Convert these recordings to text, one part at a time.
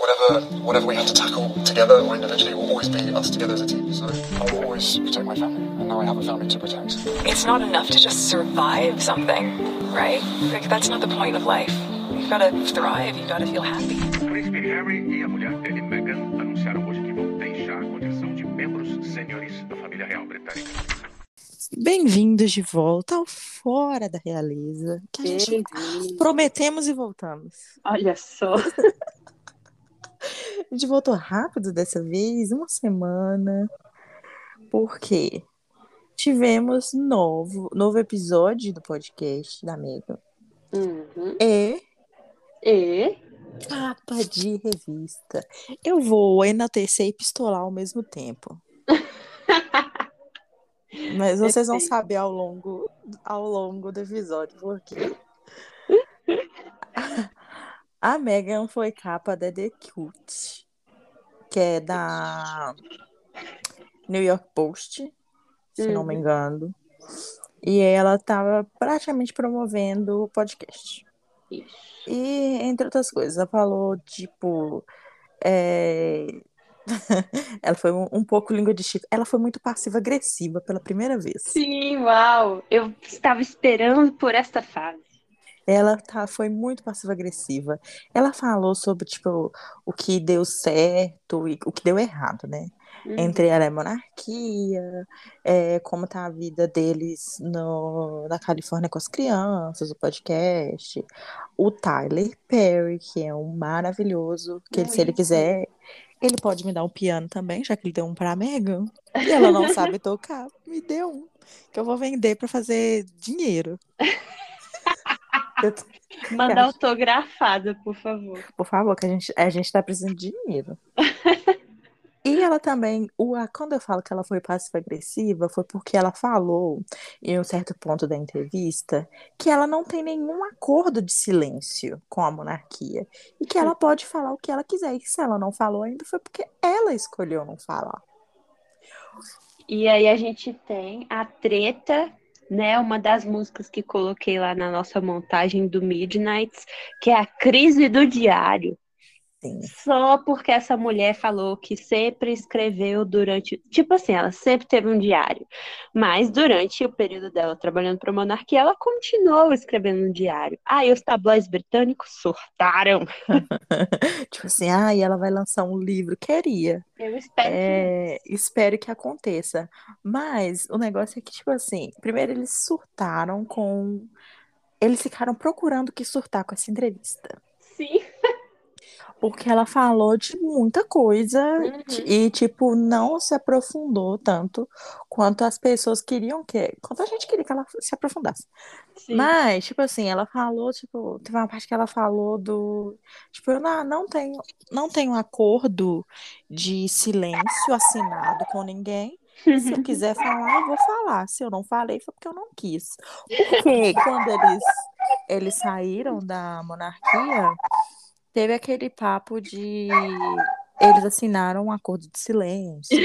whatever whatever we have to tackle together or individually will always be us together as a team. So I will always protect my family, and now I have a family to protect. It's not enough to just survive something, right? Like that's not the point of life. You've got to thrive. You've got to feel happy. O príncipe Harry e a mulher dele, Meghan, anunciaram hoje que vão deixar a condição de membros sêniores da família real britânica. Bem-vindos de volta ao Fora da Realeza. Que a gente prometemos e voltamos. Olha só. A gente voltou rápido dessa vez, uma semana, porque tivemos novo, novo episódio do podcast da Mega. Uhum. E E capa de revista. Eu vou enaltecer e pistolar ao mesmo tempo. Mas vocês vão saber ao longo, ao longo do episódio por quê. A Megan foi capa da The Cute, que é da New York Post, se não me Uhum. engano. E ela estava praticamente promovendo o podcast. Isso. E, entre outras coisas, ela falou, tipo. é, ela foi um, um pouco língua de Chico. Ela foi muito passiva-agressiva pela primeira vez. Sim, uau. Eu estava esperando por esta fase. Ela tá, foi muito passiva-agressiva. Ela falou sobre, tipo, o que deu certo e o que deu errado, né? Uhum. Entre ela e a monarquia, é, como tá a vida deles no, na Califórnia com as crianças, o podcast. O Tyler Perry, que é um maravilhoso, que ele- se ele quiser, ele pode me dar um piano também, já que ele deu um pra Megan. E ela não sabe tocar, me deu um, que eu vou vender pra fazer dinheiro. Tô- Manda autografada, por favor. Por favor, que a gente, a gente tá precisando de dinheiro. E ela também, o, a- quando eu falo que ela foi passiva-agressiva, foi porque ela falou, em um certo ponto da entrevista, que ela não tem nenhum acordo de silêncio com a monarquia. E que ela pode falar o que ela quiser. E se ela não falou ainda, foi porque ela escolheu não falar. E aí a gente tem a treta, né? Uma das músicas que coloquei lá na nossa montagem do Midnights, que é a crise do diário. Sim. Só porque essa mulher falou que sempre escreveu durante. Tipo assim, ela sempre teve um diário. Mas durante o período dela trabalhando para a monarquia, ela continuou escrevendo um diário. Aí os tabloides britânicos surtaram. Tipo assim, ah, e ela vai lançar um livro. Queria. Eu espero que. É, espero que aconteça. Mas o negócio é que, tipo assim, primeiro eles surtaram com. Eles ficaram procurando o que surtar com essa entrevista. Sim. Porque ela falou de muita coisa Uhum. e, tipo, não se aprofundou tanto quanto as pessoas queriam que. Quanto a gente queria que ela se aprofundasse. Sim. Mas, tipo assim, ela falou, tipo, teve uma parte que ela falou do, tipo, eu não, não tenho, não tenho acordo de silêncio assinado com ninguém. Se eu quiser falar, eu vou falar. Se eu não falei, foi porque eu não quis. Porque quando eles, eles saíram da monarquia, teve aquele papo de eles assinaram um acordo de silêncio,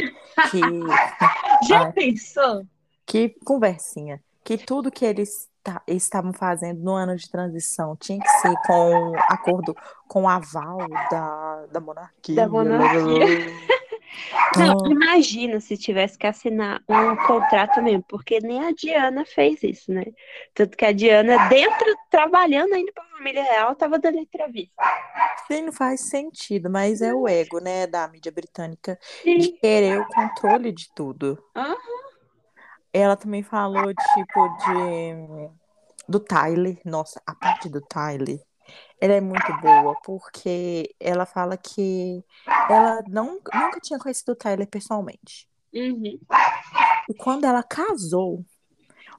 que Já Ai. pensou? que conversinha. Que tudo que eles ta- estavam fazendo no ano de transição tinha que ser com acordo, com aval da, da monarquia. Da monarquia. Não, imagina se tivesse que assinar um contrato mesmo, porque nem a Diana fez isso, né? Tanto que a Diana, dentro, trabalhando ainda para a família real, estava dando entrevista. Sim, não faz sentido, mas é o ego, né, da mídia britânica de Sim. querer o controle de tudo. Aham. Ela também falou, tipo, de do Tyler. Nossa, a parte do Tyler, ela é muito boa, porque ela fala que ela não, nunca tinha conhecido o Tyler pessoalmente. Uhum. E quando ela casou,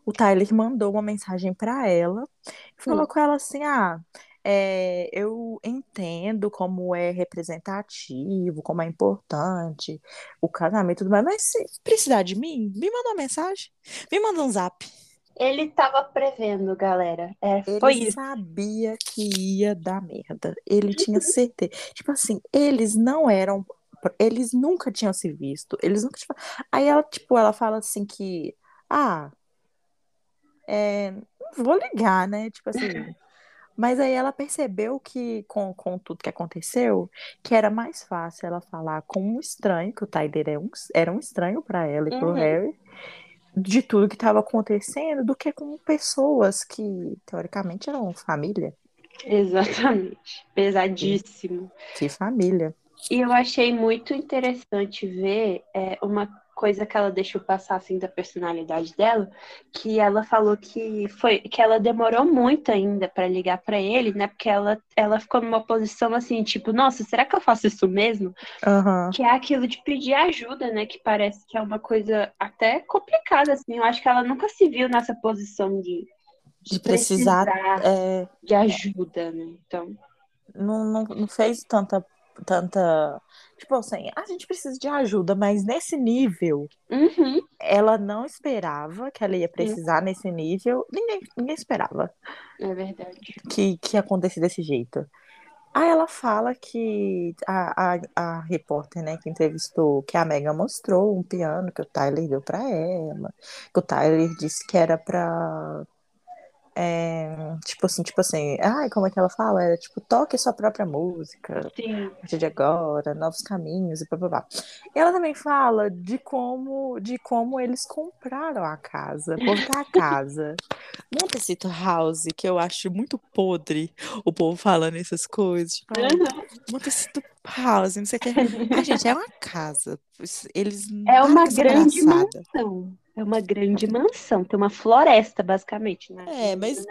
o Tyler mandou uma mensagem para ela e falou com ela assim: Ah, é, eu entendo como é representativo, como é importante o casamento e tudo mais, mas se precisar de mim, me manda uma mensagem, me manda um zap. Ele estava prevendo, galera. É, Ele foi isso. sabia que ia dar merda. Ele tinha certeza. Tipo assim, eles não eram. Eles nunca tinham se visto. Eles nunca tinham. Aí ela, tipo, ela fala assim que. Ah. É, vou ligar, né? Tipo assim. Mas aí ela percebeu que, com, com tudo que aconteceu, que era mais fácil ela falar com um estranho, que o Tyler era um, era um estranho para ela e pro Uhum. Harry, de tudo que estava acontecendo, do que com pessoas que, teoricamente, eram família. Exatamente. Pesadíssimo. Que família. E eu achei muito interessante ver é, uma coisa que ela deixou passar assim da personalidade dela, que ela falou que foi que ela demorou muito ainda para ligar para ele, né? Porque ela ela ficou numa posição assim, tipo, nossa, será que eu faço isso mesmo? Aham. Que é aquilo de pedir ajuda, né? Que parece que é uma coisa até complicada assim. Eu acho que ela nunca se viu nessa posição de De precisar, é, de ajuda, né? Então, não, não, não fez tanta, tanta. Tipo assim, a gente precisa de ajuda, mas nesse nível, uhum, ela não esperava que ela ia precisar nesse nível. Ninguém, ninguém esperava é verdade. que, que ia acontecer desse jeito. Aí ela fala que a, a, a repórter, né, que entrevistou, que a Megan mostrou um piano que o Tyler deu pra ela, que o Tyler disse que era pra. É, tipo assim, tipo assim, ai, como é que ela fala? Era tipo, toque sua própria música Sim. a partir de agora, novos caminhos e blá. E ela também fala de como, de como eles compraram a casa, porque a casa. Montecito House, que eu acho muito podre o povo falando essas coisas. Tipo, ai, Montecito House, não sei o que. A gente, é uma casa. Eles É uma grande mansão. É uma grande mansão. Tem uma floresta, basicamente, né? É, mas-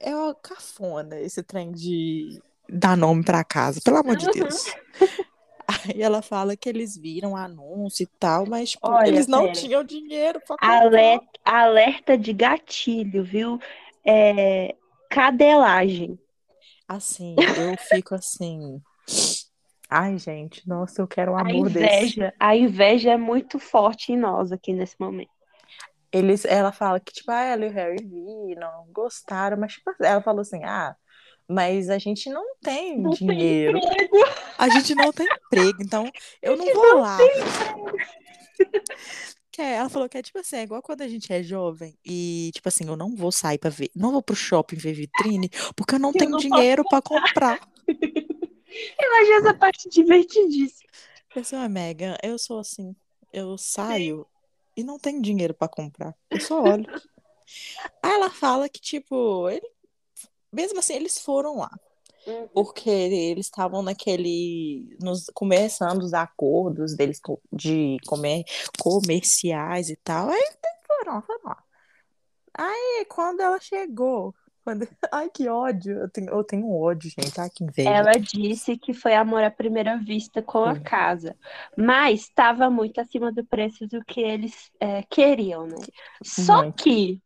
É uma cafona esse trem de dar nome pra casa, pelo amor de Uhum. Deus. Aí ela fala que eles viram anúncio e tal, mas tipo, Olha, eles não pera. tinham dinheiro pra comprar. Alerta, alerta de gatilho, viu? É, cadelagem. Assim, eu fico assim. Ai, gente, nossa, eu quero um A amor desse. inveja, a inveja é muito forte em nós aqui nesse momento. Eles, ela fala que, tipo, ah, ela e o Harry viram, gostaram, mas tipo, ela falou assim, ah, mas a gente não tem Não tem dinheiro. emprego. A gente não tem emprego, então eu não vou lá. Que é, ela falou que é tipo assim, é igual quando a gente é jovem e, tipo assim, eu não vou sair pra ver, não vou pro shopping ver vitrine, porque eu não Eu tenho não dinheiro pra comprar. Eu achei essa parte divertidíssima. Pessoal, Megan, eu sou assim, eu saio e não tenho dinheiro pra comprar, eu só olho. Aí ela fala que, tipo, ele- mesmo assim, eles foram lá. porque eles estavam naquele nos começando os acordos deles de comer comerciais e tal. Aí foram, foram lá. Aí quando ela chegou, quando... ai que ódio, eu tenho, eu tenho um ódio, gente, ai que inveja. Ela disse que foi amor à primeira vista com a Foi. casa, mas estava muito acima do preço do que eles é, queriam, né? Só Muito. que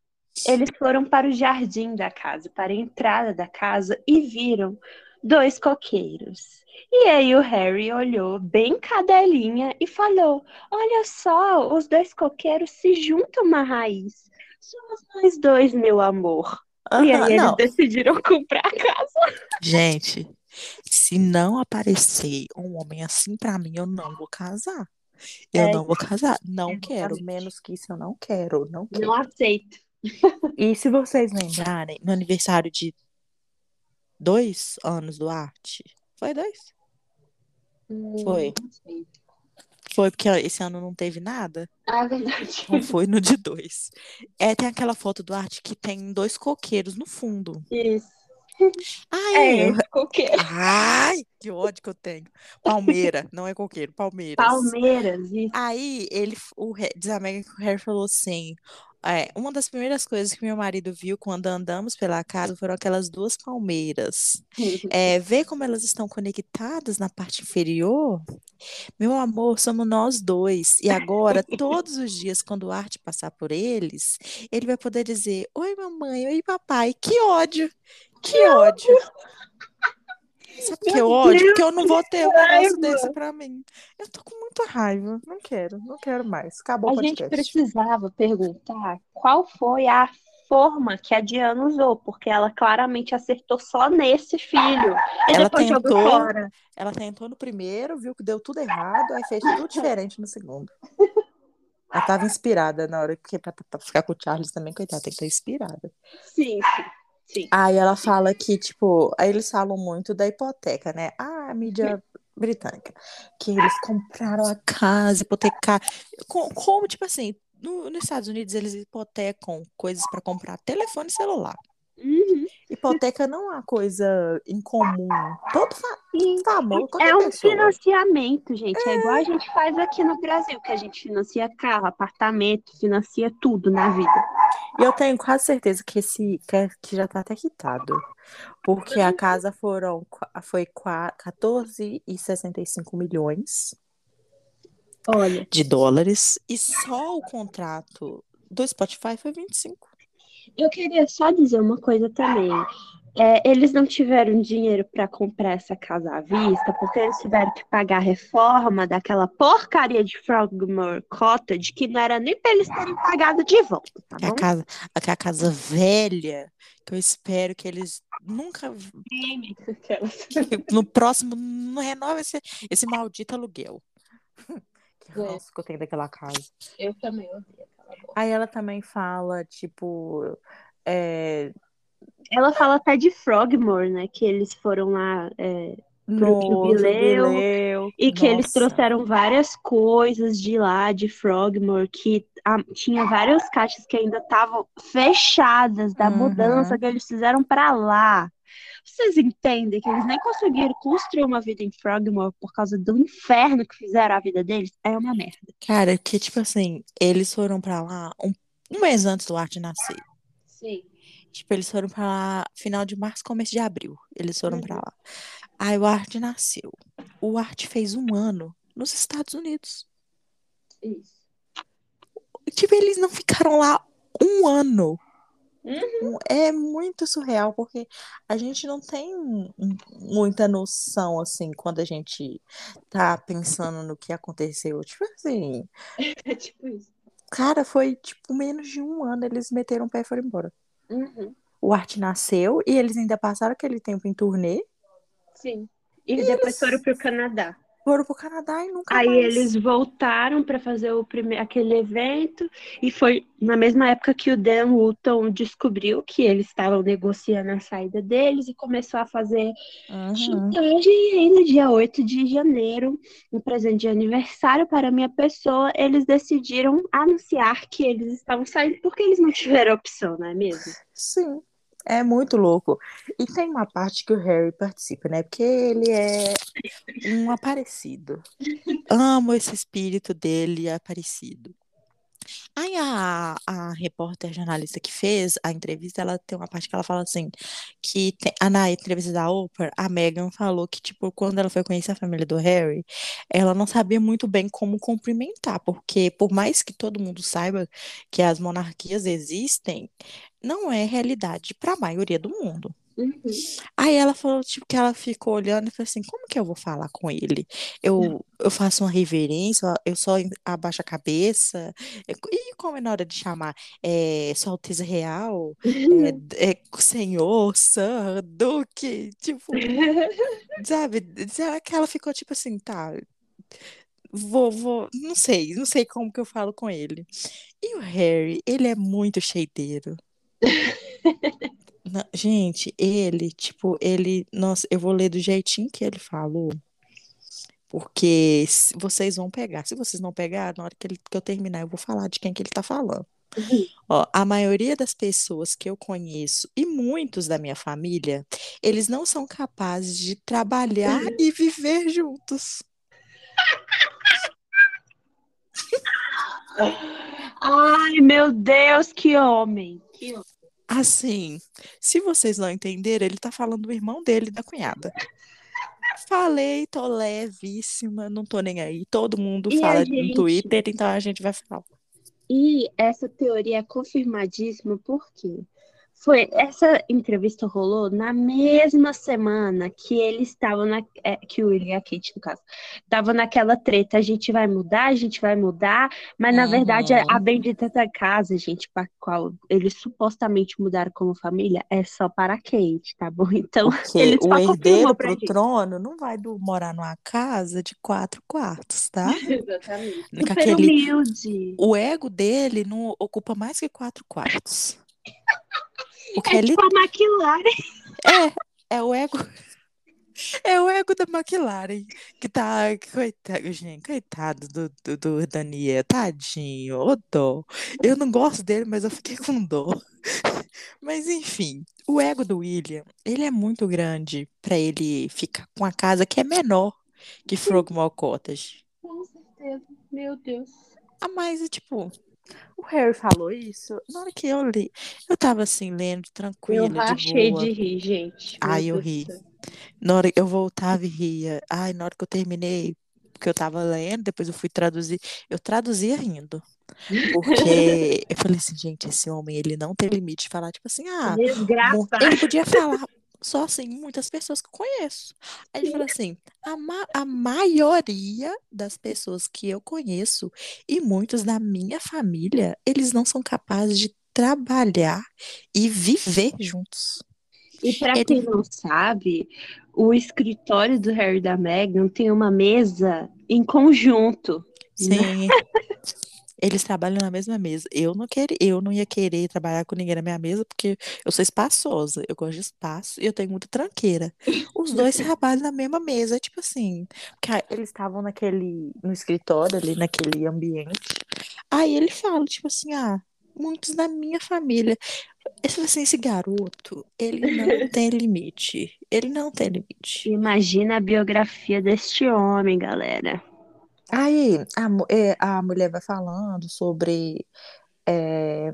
eles foram para o jardim da casa, para a entrada da casa e viram dois coqueiros. E aí o Harry olhou bem cadelinha e falou: Olha só, os dois coqueiros se juntam na raiz. Somos nós dois, meu amor. E aí eles não, decidiram comprar a casa. gente, se não aparecer um homem assim pra mim, eu não vou casar. Eu É não vou casar, não quero, Exatamente. menos que isso eu não quero, não quero. Não aceito. E se vocês lembrarem, no aniversário de dois anos do Arte, foi dois? Foi. Não sei. Foi porque esse ano não teve nada? Ah, é verdade. Então foi no de dois. É, tem aquela foto do Arte que tem dois coqueiros no fundo. Isso. Ai, É, eu- coqueiro. Ai, que ódio que eu tenho. Palmeira, não é coqueiro, Palmeiras. Palmeiras, isso. Aí ele, o, diz a Megan que o Harry falou assim: é, uma das primeiras coisas que meu marido viu quando andamos pela casa foram aquelas duas palmeiras. É, ver como elas estão conectadas na parte inferior? Meu amor, somos nós dois. E agora, todos os dias, quando o Art passar por eles, ele vai poder dizer: Oi, mamãe, oi, papai. Que ódio! Que ódio! Sabe que Meu ódio? Deus, Porque eu não vou ter um negócio desse pra mim. Eu tô com muita raiva. Não quero, não quero mais. Acabou A o gente podcast. precisava perguntar qual foi a forma que a Diana usou, porque ela claramente acertou só nesse filho. E Ela tentou. Ela tentou no primeiro, viu que deu tudo errado, aí fez tudo diferente no segundo. Ela tava inspirada na hora, porque pra, pra ficar com o Charles também, coitada, tem que estar inspirada. Sim, sim. Sim. Aí ela fala que, tipo, aí eles falam muito da hipoteca, né? Ah, a mídia britânica. Que eles compraram a casa, hipotecar. Co- Como, tipo assim, no- nos Estados Unidos eles hipotecam coisas para comprar telefone celular. Uhum. Hipoteca não é uma coisa incomum. Todo fa famoso, É um pessoa. financiamento, gente. É igual a gente faz aqui no Brasil, que a gente financia carro, apartamento, financia tudo na vida. E eu tenho quase certeza que esse que, é- já tá até quitado. Porque a casa foram, foi qua- 14,65 milhões Olha, de dólares. E só o contrato do Spotify foi 25. eu queria só dizer uma coisa também. É, eles não tiveram dinheiro para comprar essa casa à vista, porque eles tiveram que pagar a reforma daquela porcaria de Frogmore Cottage, que não era nem para eles terem pagado de volta, tá Que é a bom? casa, que é a casa velha, que eu espero que eles nunca, que no próximo, não renova esse, esse maldito aluguel. Que ranço que eu tenho daquela casa. Eu também odeio aquela boca. Aí ela também fala, tipo, é, Ela fala até de Frogmore, né? Que eles foram lá é, no jubileu, jubileu. e que eles Nossa. trouxeram várias coisas de lá, de Frogmore, que ah, tinha várias caixas que ainda estavam fechadas da Uhum. mudança que eles fizeram pra lá. Vocês entendem que eles nem conseguiram construir uma vida em Frogmore por causa do inferno que fizeram a vida deles? É uma merda. Cara, que tipo assim, eles foram pra lá um, um mês antes do Art nascer. Sim. Tipo, eles foram pra lá final de março, começo de abril. Eles foram pra Uhum. lá. Aí o Art nasceu. O Art fez um ano nos Estados Unidos. Isso. Tipo, eles não ficaram lá um ano. Uhum. Um- É muito surreal, porque a gente não tem muita noção, assim, quando a gente tá pensando no que aconteceu. Tipo assim, É tipo isso. cara, foi tipo menos de um ano, eles meteram o pé e foram embora. Uhum. O Art nasceu e eles ainda passaram aquele tempo em turnê, Sim. E depois foram pro Canadá. Foram pro Canadá e nunca Aí mais. eles voltaram para fazer o primeiro, aquele evento e foi na mesma época que o Dan Wootton descobriu que eles estavam negociando a saída deles e começou a fazer Uhum. chantagem e aí no dia 8 de janeiro, um presente de aniversário para a minha pessoa, eles decidiram anunciar que eles estavam saindo porque eles não tiveram opção, não é mesmo? Sim, é muito louco. E tem uma parte que o Harry participa, né? Porque ele é um aparecido. Amo esse espírito dele aparecido. Aí a, a repórter jornalista que fez a entrevista, ela tem uma parte que ela fala assim, que tem, na entrevista da Oprah, a Meghan falou que, tipo, quando ela foi conhecer a família do Harry, ela não sabia muito bem como cumprimentar, porque por mais que todo mundo saiba que as monarquias existem, não é realidade para a maioria do mundo. Uhum. Aí ela falou, tipo, que ela ficou olhando e falou assim, como que eu vou falar com ele? Eu, eu faço uma reverência, eu só abaixo a cabeça, e como é na hora de chamar? É, Sua Alteza Real, é, é, Senhor, Sir, Duque, tipo, sabe? Será que ela ficou tipo assim, tá, vou, vou, não sei, não sei como que eu falo com ele. E o Harry, ele é muito cheiteiro. Não, gente, ele, tipo, ele, nossa, eu vou ler do jeitinho que ele falou, porque se- vocês vão pegar. Se vocês não pegar, na hora que, ele- que eu terminar, eu vou falar de quem que ele tá falando. Ó, a maioria das pessoas que eu conheço e muitos da minha família, eles não são capazes de trabalhar e viver juntos. Ai, meu Deus, que homem! Que homem. Assim, se vocês não entenderam, ele tá falando do irmão dele, e da cunhada. Falei, tô levíssima, não tô nem aí. Todo mundo E fala gente? no Twitter, então a gente vai falar. E essa teoria é confirmadíssima porque foi essa entrevista rolou na mesma semana que eles estavam na é, que o William e a Kate, no caso, estavam naquela treta, a gente vai mudar, a gente vai mudar, mas na verdade Uhum. a bendita da casa, gente, para qual eles supostamente mudaram como família, é só para a Kate, tá bom? Então, Porque ele o herdeiro pro gente. trono não vai do- morar numa casa de quatro quartos, tá? Exatamente. Super aquele- humilde. O ego dele não ocupa mais que quatro quartos. Porque É ele tipo a McLaren. é, é o ego. É o ego da McLaren que tá. Coitado, gente, coitado do, do, do Daniel, tadinho, ô dó. Eu não gosto dele, mas eu fiquei com dó. Mas enfim, o ego do William, ele é muito grande pra ele ficar com a casa que é menor que Frogmore Cottage. Com certeza. Meu Deus. Ah, mas, tipo, o Harry falou isso. Na hora que eu li, eu tava assim, lendo, Eu tranquila, de de rir, gente. Ai, eu ri. Na hora eu voltava e ria. Ai, na hora que eu terminei, porque eu tava lendo, depois eu fui traduzir. Eu traduzia rindo. Porque eu falei assim, gente, esse homem, ele não tem limite de falar, tipo assim, ah, Desgraçado. ele podia falar só assim, muitas pessoas que eu conheço. Aí ele falou assim, a, ma- a maioria das pessoas que eu conheço e muitos da minha família, eles não são capazes de trabalhar e viver juntos. E pra Ele- quem não sabe, o escritório do Harry e da Meghan tem uma mesa em conjunto. Sim. Eles trabalham na mesma mesa. Eu não queria, eu não ia querer trabalhar com ninguém na minha mesa porque eu sou espaçosa, eu gosto de espaço e eu tenho muita tranqueira. Os dois trabalham na mesma mesa, tipo assim, porque eles estavam naquele no escritório ali naquele ambiente. Aí ele fala tipo assim, ah, muitos da minha família. Assim, esse garoto, ele não tem limite. Ele não tem limite. Imagina a biografia deste homem, galera. Aí a, é, a mulher vai falando sobre é,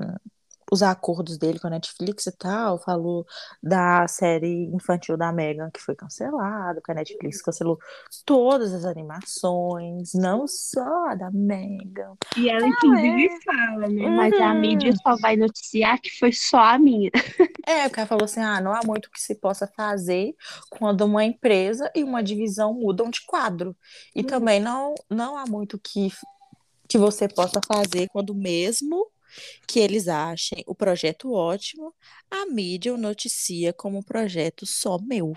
os acordos dele com a Netflix e tal, falou da série infantil da Megan que foi cancelada, que a Netflix cancelou todas as animações, não só a da Megan. E ela, inclusive, fala, né? Mas a Uhum. mídia só vai noticiar que foi só a minha. É, o cara falou assim: ah, não há muito que se possa fazer quando uma empresa e uma divisão mudam de quadro. E também não, não há muito que, que você possa fazer quando mesmo que eles achem o projeto ótimo, a mídia o noticia como um projeto só meu.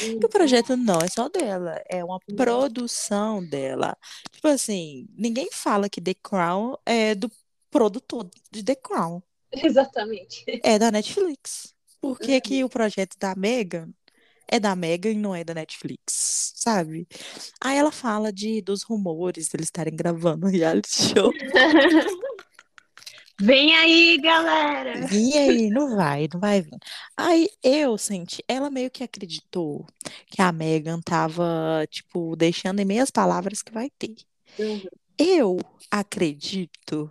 E o projeto não é só dela, é uma produção dela. Tipo assim, ninguém fala que The Crown é do produtor de The Crown. Exatamente. É da Netflix. Por que que o projeto da Megan é da Megan e não é da Netflix, sabe? Aí ela fala de dos rumores deles estarem gravando reality show. Vem aí, galera! E aí, não vai, não vai vir. Aí eu senti, ela meio que acreditou que a Megan tava, tipo, deixando em meias palavras que vai ter. Uhum. Eu acredito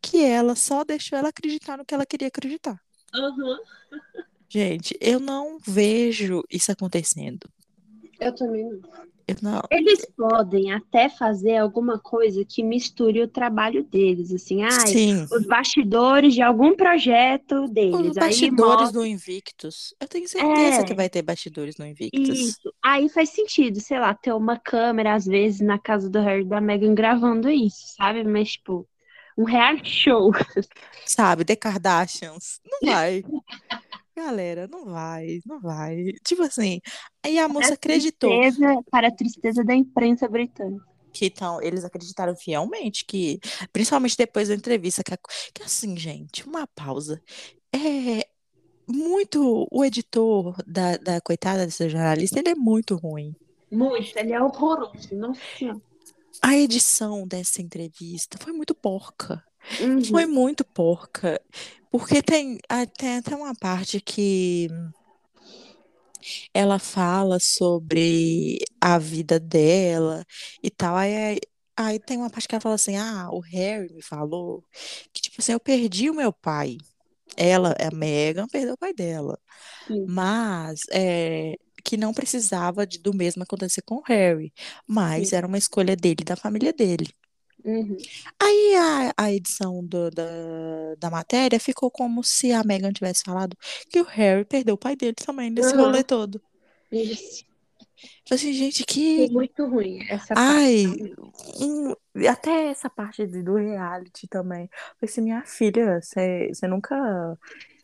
que ela só deixou ela acreditar no que ela queria acreditar. Uhum. Gente, eu não vejo isso acontecendo. Eu também não. Não. Eles podem até fazer alguma coisa que misture o trabalho deles, assim, ai, Sim. os bastidores de algum projeto deles. Os Aí bastidores mostra do Invictus. Eu tenho certeza É. que vai ter bastidores no Invictus. isso. Aí faz sentido, sei lá, ter uma câmera, às vezes, na casa do Harry e da Meghan gravando isso, sabe? Mas, tipo, um reality show. Sabe, The Kardashians. Não vai. Galera, não vai, não vai. Tipo assim, aí a moça acreditou Tristeza, para a tristeza da imprensa britânica. que então, eles acreditaram fielmente que, principalmente depois da entrevista, que, a- que assim, gente, uma pausa. É muito. O editor da, da coitada dessa jornalista, ele é muito ruim. Muito, ele é horroroso, nossa. A edição dessa entrevista foi muito porca. Uhum. Foi muito porca. Porque tem, tem até uma parte que ela fala sobre a vida dela e tal. Aí, aí tem uma parte que ela fala assim: Ah, o Harry me falou que, tipo assim, eu perdi o meu pai. Ela, a Meghan, perdeu o pai dela. Sim. Mas é, que não precisava de- do mesmo acontecer com o Harry. Mas Sim. era uma escolha dele, e da família dele. Uhum. Aí a, a edição do- da, da matéria ficou como se a Meghan tivesse falado que o Harry perdeu o pai dele também nesse Aham. rolê todo. Isso. Assim, gente, Foi que. muito ruim essa Ai, parte. até essa parte do reality também. Falei assim, minha filha, você nunca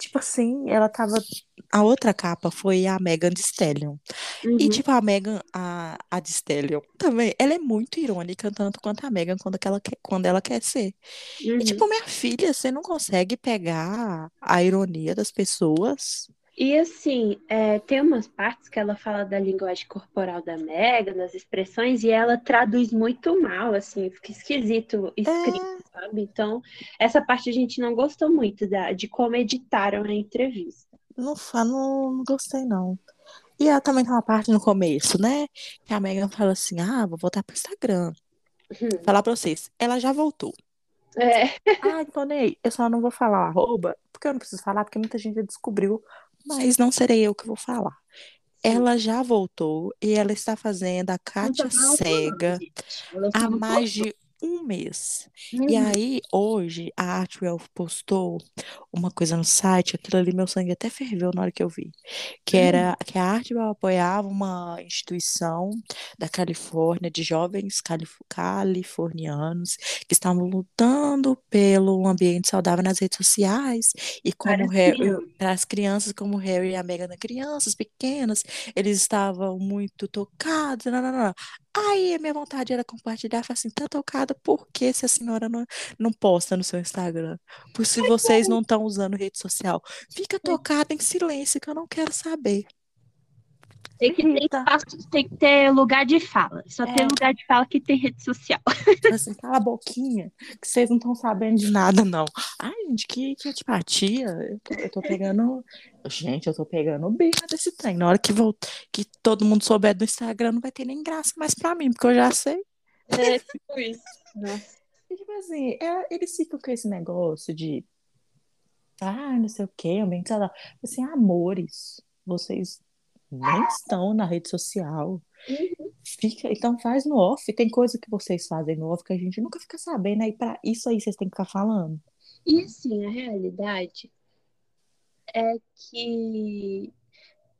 tipo assim, ela tava. A outra capa foi a Megan Thee Stallion. E, Uhum. tipo, a Megan, a, a Thee Stallion também, ela é muito irônica, tanto quanto a Megan quando, ela quer, quando ela quer ser. E, Uhum. tipo, minha filha, você não consegue pegar a ironia das pessoas? E assim, é, tem umas partes que ela fala da linguagem corporal da Megan, das expressões, e ela traduz muito mal, assim, fica esquisito escrito, sabe? Então, essa parte a gente não gostou muito da, de como editaram a entrevista. Não, não, não gostei, não. E ela também tem uma parte no começo, né? Que a Megan fala assim: ah, vou voltar pro Instagram. Hum. Falar pra vocês, ela já voltou. É, Ah, Tonei, eu só não vou falar o arroba, porque eu não preciso falar, porque muita gente já descobriu, mas não serei eu que vou falar. Ela já voltou e ela está fazendo a Kátia Cega ela há mais de um mês. postou. E aí, hoje, a Artwell postou uma coisa no site, aquilo ali, meu sangue até ferveu na hora que eu vi, que era que a Artwell apoiava uma instituição da Califórnia, de jovens calif- californianos, que estavam lutando pelo ambiente saudável nas redes sociais, e como as Harry- crianças. para as crianças, como Harry e a Meghan eram crianças pequenas, eles estavam muito tocados, não, não, não. Aí a minha vontade era compartilhar, falar assim, tá por que se a senhora não, não posta no seu Instagram? Por se vocês não estão usando rede social. Fica tocada em silêncio, que eu não quero saber. Tem que ter espaço, tem que ter lugar de fala. Só É. tem lugar de fala que tem rede social. Tipo assim, cala a boquinha, que vocês não estão sabendo de nada, não. Ai, gente, que, que antipatia. Eu tô, eu tô pegando. Gente, eu tô pegando o birra desse trem. Na hora que, vou, que todo mundo souber do Instagram, não vai ter nem graça mais pra mim, porque eu já sei. É tipo isso. Nossa. E, tipo assim, é, eles ficam com esse negócio de. Ah, não sei o quê, ambiente saudável. Assim, amores, vocês nem estão na rede social. Fica, então faz no off. Tem coisa que vocês fazem no off que a gente nunca fica sabendo. Aí para isso aí vocês têm que ficar falando. E assim, a realidade é que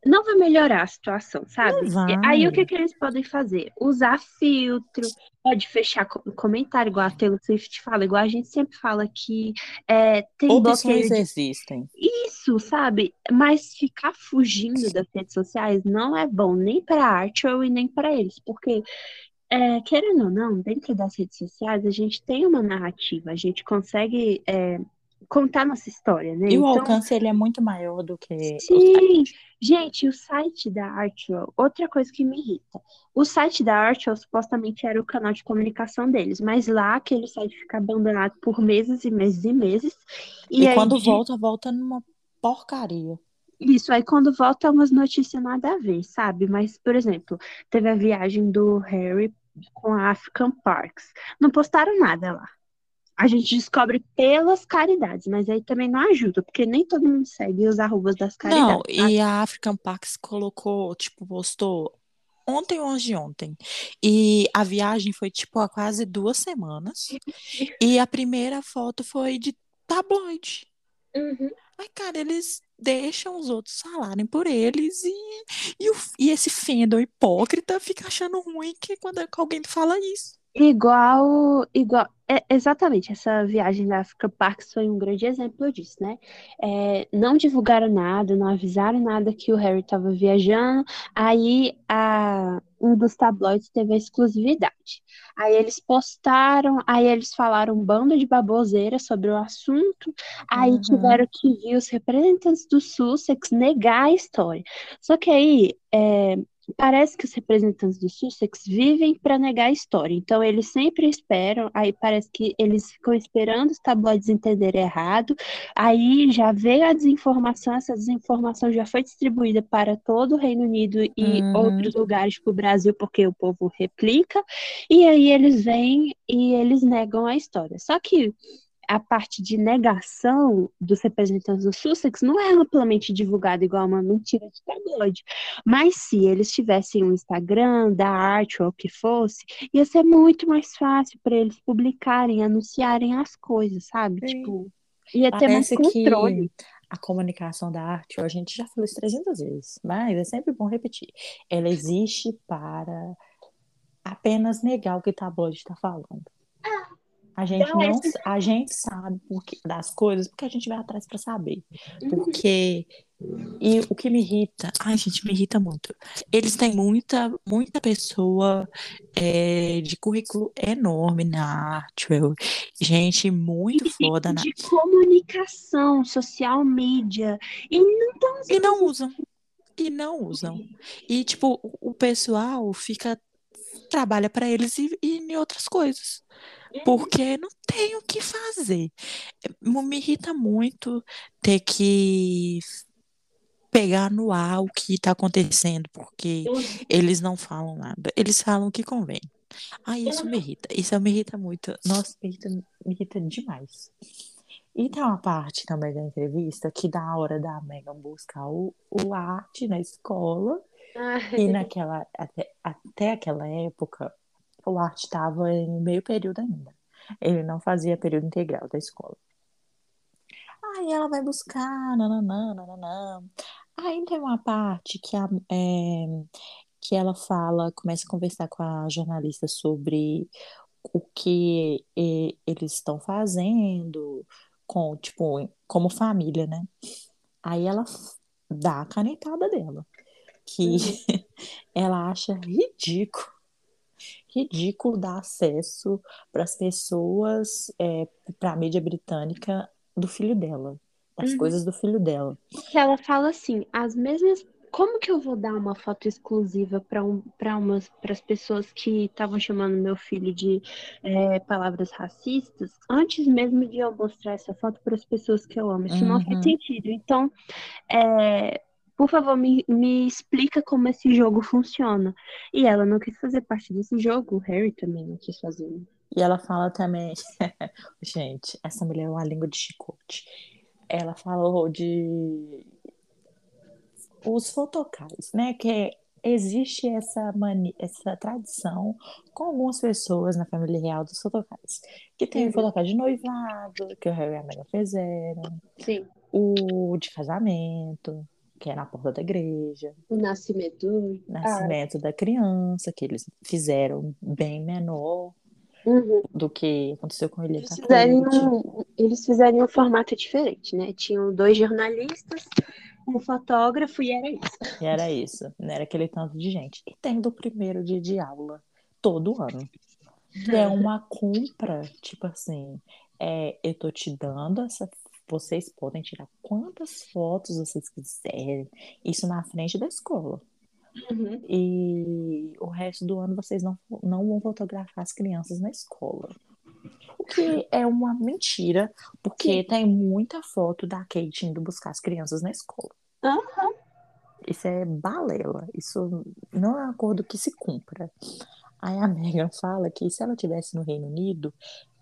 não vai melhorar a situação, sabe? Aí o que, que eles podem fazer? Usar filtro, pode fechar co- comentário, igual a Taylor Swift fala, igual a gente sempre fala que é, tem Opções de existem. Isso, sabe? Mas ficar fugindo das redes sociais não é bom nem para a Archel e nem para eles, porque, é, querendo ou não, dentro das redes sociais a gente tem uma narrativa, a gente consegue é, contar nossa história, né? E o Então, alcance ele é muito maior do que o Sim, gente, o site da Archel, outra coisa que me irrita. O site da Archel supostamente era o canal de comunicação deles, mas lá aquele site fica abandonado por meses e meses e meses. E, aí quando volta, volta numa porcaria. Isso, aí quando volta umas notícias nada a ver, sabe? Mas, por exemplo, teve a viagem do Harry com a African Parks. Não postaram nada lá. A gente descobre pelas caridades, mas aí também não ajuda, porque nem todo mundo segue os arrobas das caridades. Não, sabe? e a African Pax colocou, tipo, postou ontem ou antes de ontem. E a viagem foi, tipo, há quase duas semanas. E a primeira foto foi de tabloide. Uhum. Mas, cara, eles deixam os outros falarem por eles e, e, o- e esse fandom hipócrita fica achando ruim que quando alguém fala isso. Igual, igual, é, exatamente, essa viagem da Africa Parks foi um grande exemplo disso, né? É, não divulgaram nada, não avisaram nada que o Harry estava viajando, aí a, um dos tabloides teve a exclusividade. Aí eles postaram, aí eles falaram um bando de baboseira sobre o assunto, aí Uhum. tiveram que vir os representantes do Sussex negar a história. Só que aí, é, Parece que os representantes do Sussex vivem para negar a história, então eles sempre esperam, aí parece que eles ficam esperando os tabloides entenderem errado, aí já veio a desinformação, essa desinformação já foi distribuída para todo o Reino Unido e Uhum. outros lugares, tipo o Brasil, porque o povo replica, e aí eles vêm e eles negam a história. Só que a parte de negação dos representantes do Sussex não é amplamente divulgada igual uma mentira de tabloide. Mas se eles tivessem um Instagram da arte ou o que fosse, ia ser muito mais fácil para eles publicarem, anunciarem as coisas, sabe? Sim. Tipo, ia ter mais Parece controle. que a comunicação da arte, a gente já falou isso 300 vezes, mas é sempre bom repetir. Ela existe para apenas negar o que o tabloide está falando. A gente Não, não, esse- a gente sabe porque, das coisas porque a gente vai atrás pra saber. Uhum. Porque e o que me irrita, ai, gente, me irrita muito. Eles têm muita, muita pessoa é, de currículo enorme na Artwell. Gente muito foda na de comunicação, social media. E não estão E não usam. E não usam. E, tipo, o pessoal fica. Trabalha pra eles e, e em outras coisas. Porque não tem o que fazer. Me irrita muito ter que pegar no ar o que tá acontecendo, porque eles não falam nada. Eles falam o que convém. Ah, isso me irrita. Isso me irrita muito. Nossa, me irrita, me irrita demais. E tem uma parte também da entrevista que dá a hora da Megan buscar o, o arte na escola. E naquela, até, até aquela época, o arte estava em meio período ainda. Ele não fazia período integral da escola. Aí ela vai buscar, nananã, nananã. Aí tem uma parte que, a, é, que ela fala, começa a conversar com a jornalista sobre o que e- eles estão fazendo, com, tipo, como família, né? Aí ela dá a canetada dela, que ela acha ridículo, ridículo dar acesso para as pessoas, para a mídia britânica do filho dela, das Uhum. coisas do filho dela. ela fala assim, as mesmas. Como que eu vou dar uma foto exclusiva para um, umas para as pessoas que estavam chamando meu filho de é, palavras racistas antes mesmo de eu mostrar essa foto para as pessoas que eu amo? Isso não faz Uhum. sentido. Então, é, por favor, me, me explica como esse jogo funciona. E ela não quis fazer parte desse jogo, o Harry também não quis fazer. E ela fala também, gente, essa mulher é uma língua de chicote. Ela falou de os fotocais, né? Que existe essa mani... essa tradição com algumas pessoas na família real dos fotocais. Que tem o Uhum. fotocai de noivado, que o Harry e a Meghan fizeram, Sim. o de casamento, que é na porta da igreja, O nascimento nascimento da criança, que eles fizeram bem menor Uhum. do que aconteceu com ele. Eles fizeram, um, eles fizeram um formato diferente, né? Tinham dois jornalistas, um fotógrafo e era isso. E era isso, não era aquele tanto de gente. E tem do primeiro dia de aula, todo ano. Que é uma compra, tipo assim, é, eu tô te dando essa. Vocês podem tirar quantas fotos vocês quiserem, isso na frente da escola. Uhum. E o resto do ano vocês não, não vão fotografar as crianças na escola. O que é uma mentira, porque tem muita foto da Kate indo buscar as crianças na escola. Aham. Isso é balela. Isso não é um acordo que se cumpra. Aí a Megan fala que se ela tivesse no Reino Unido,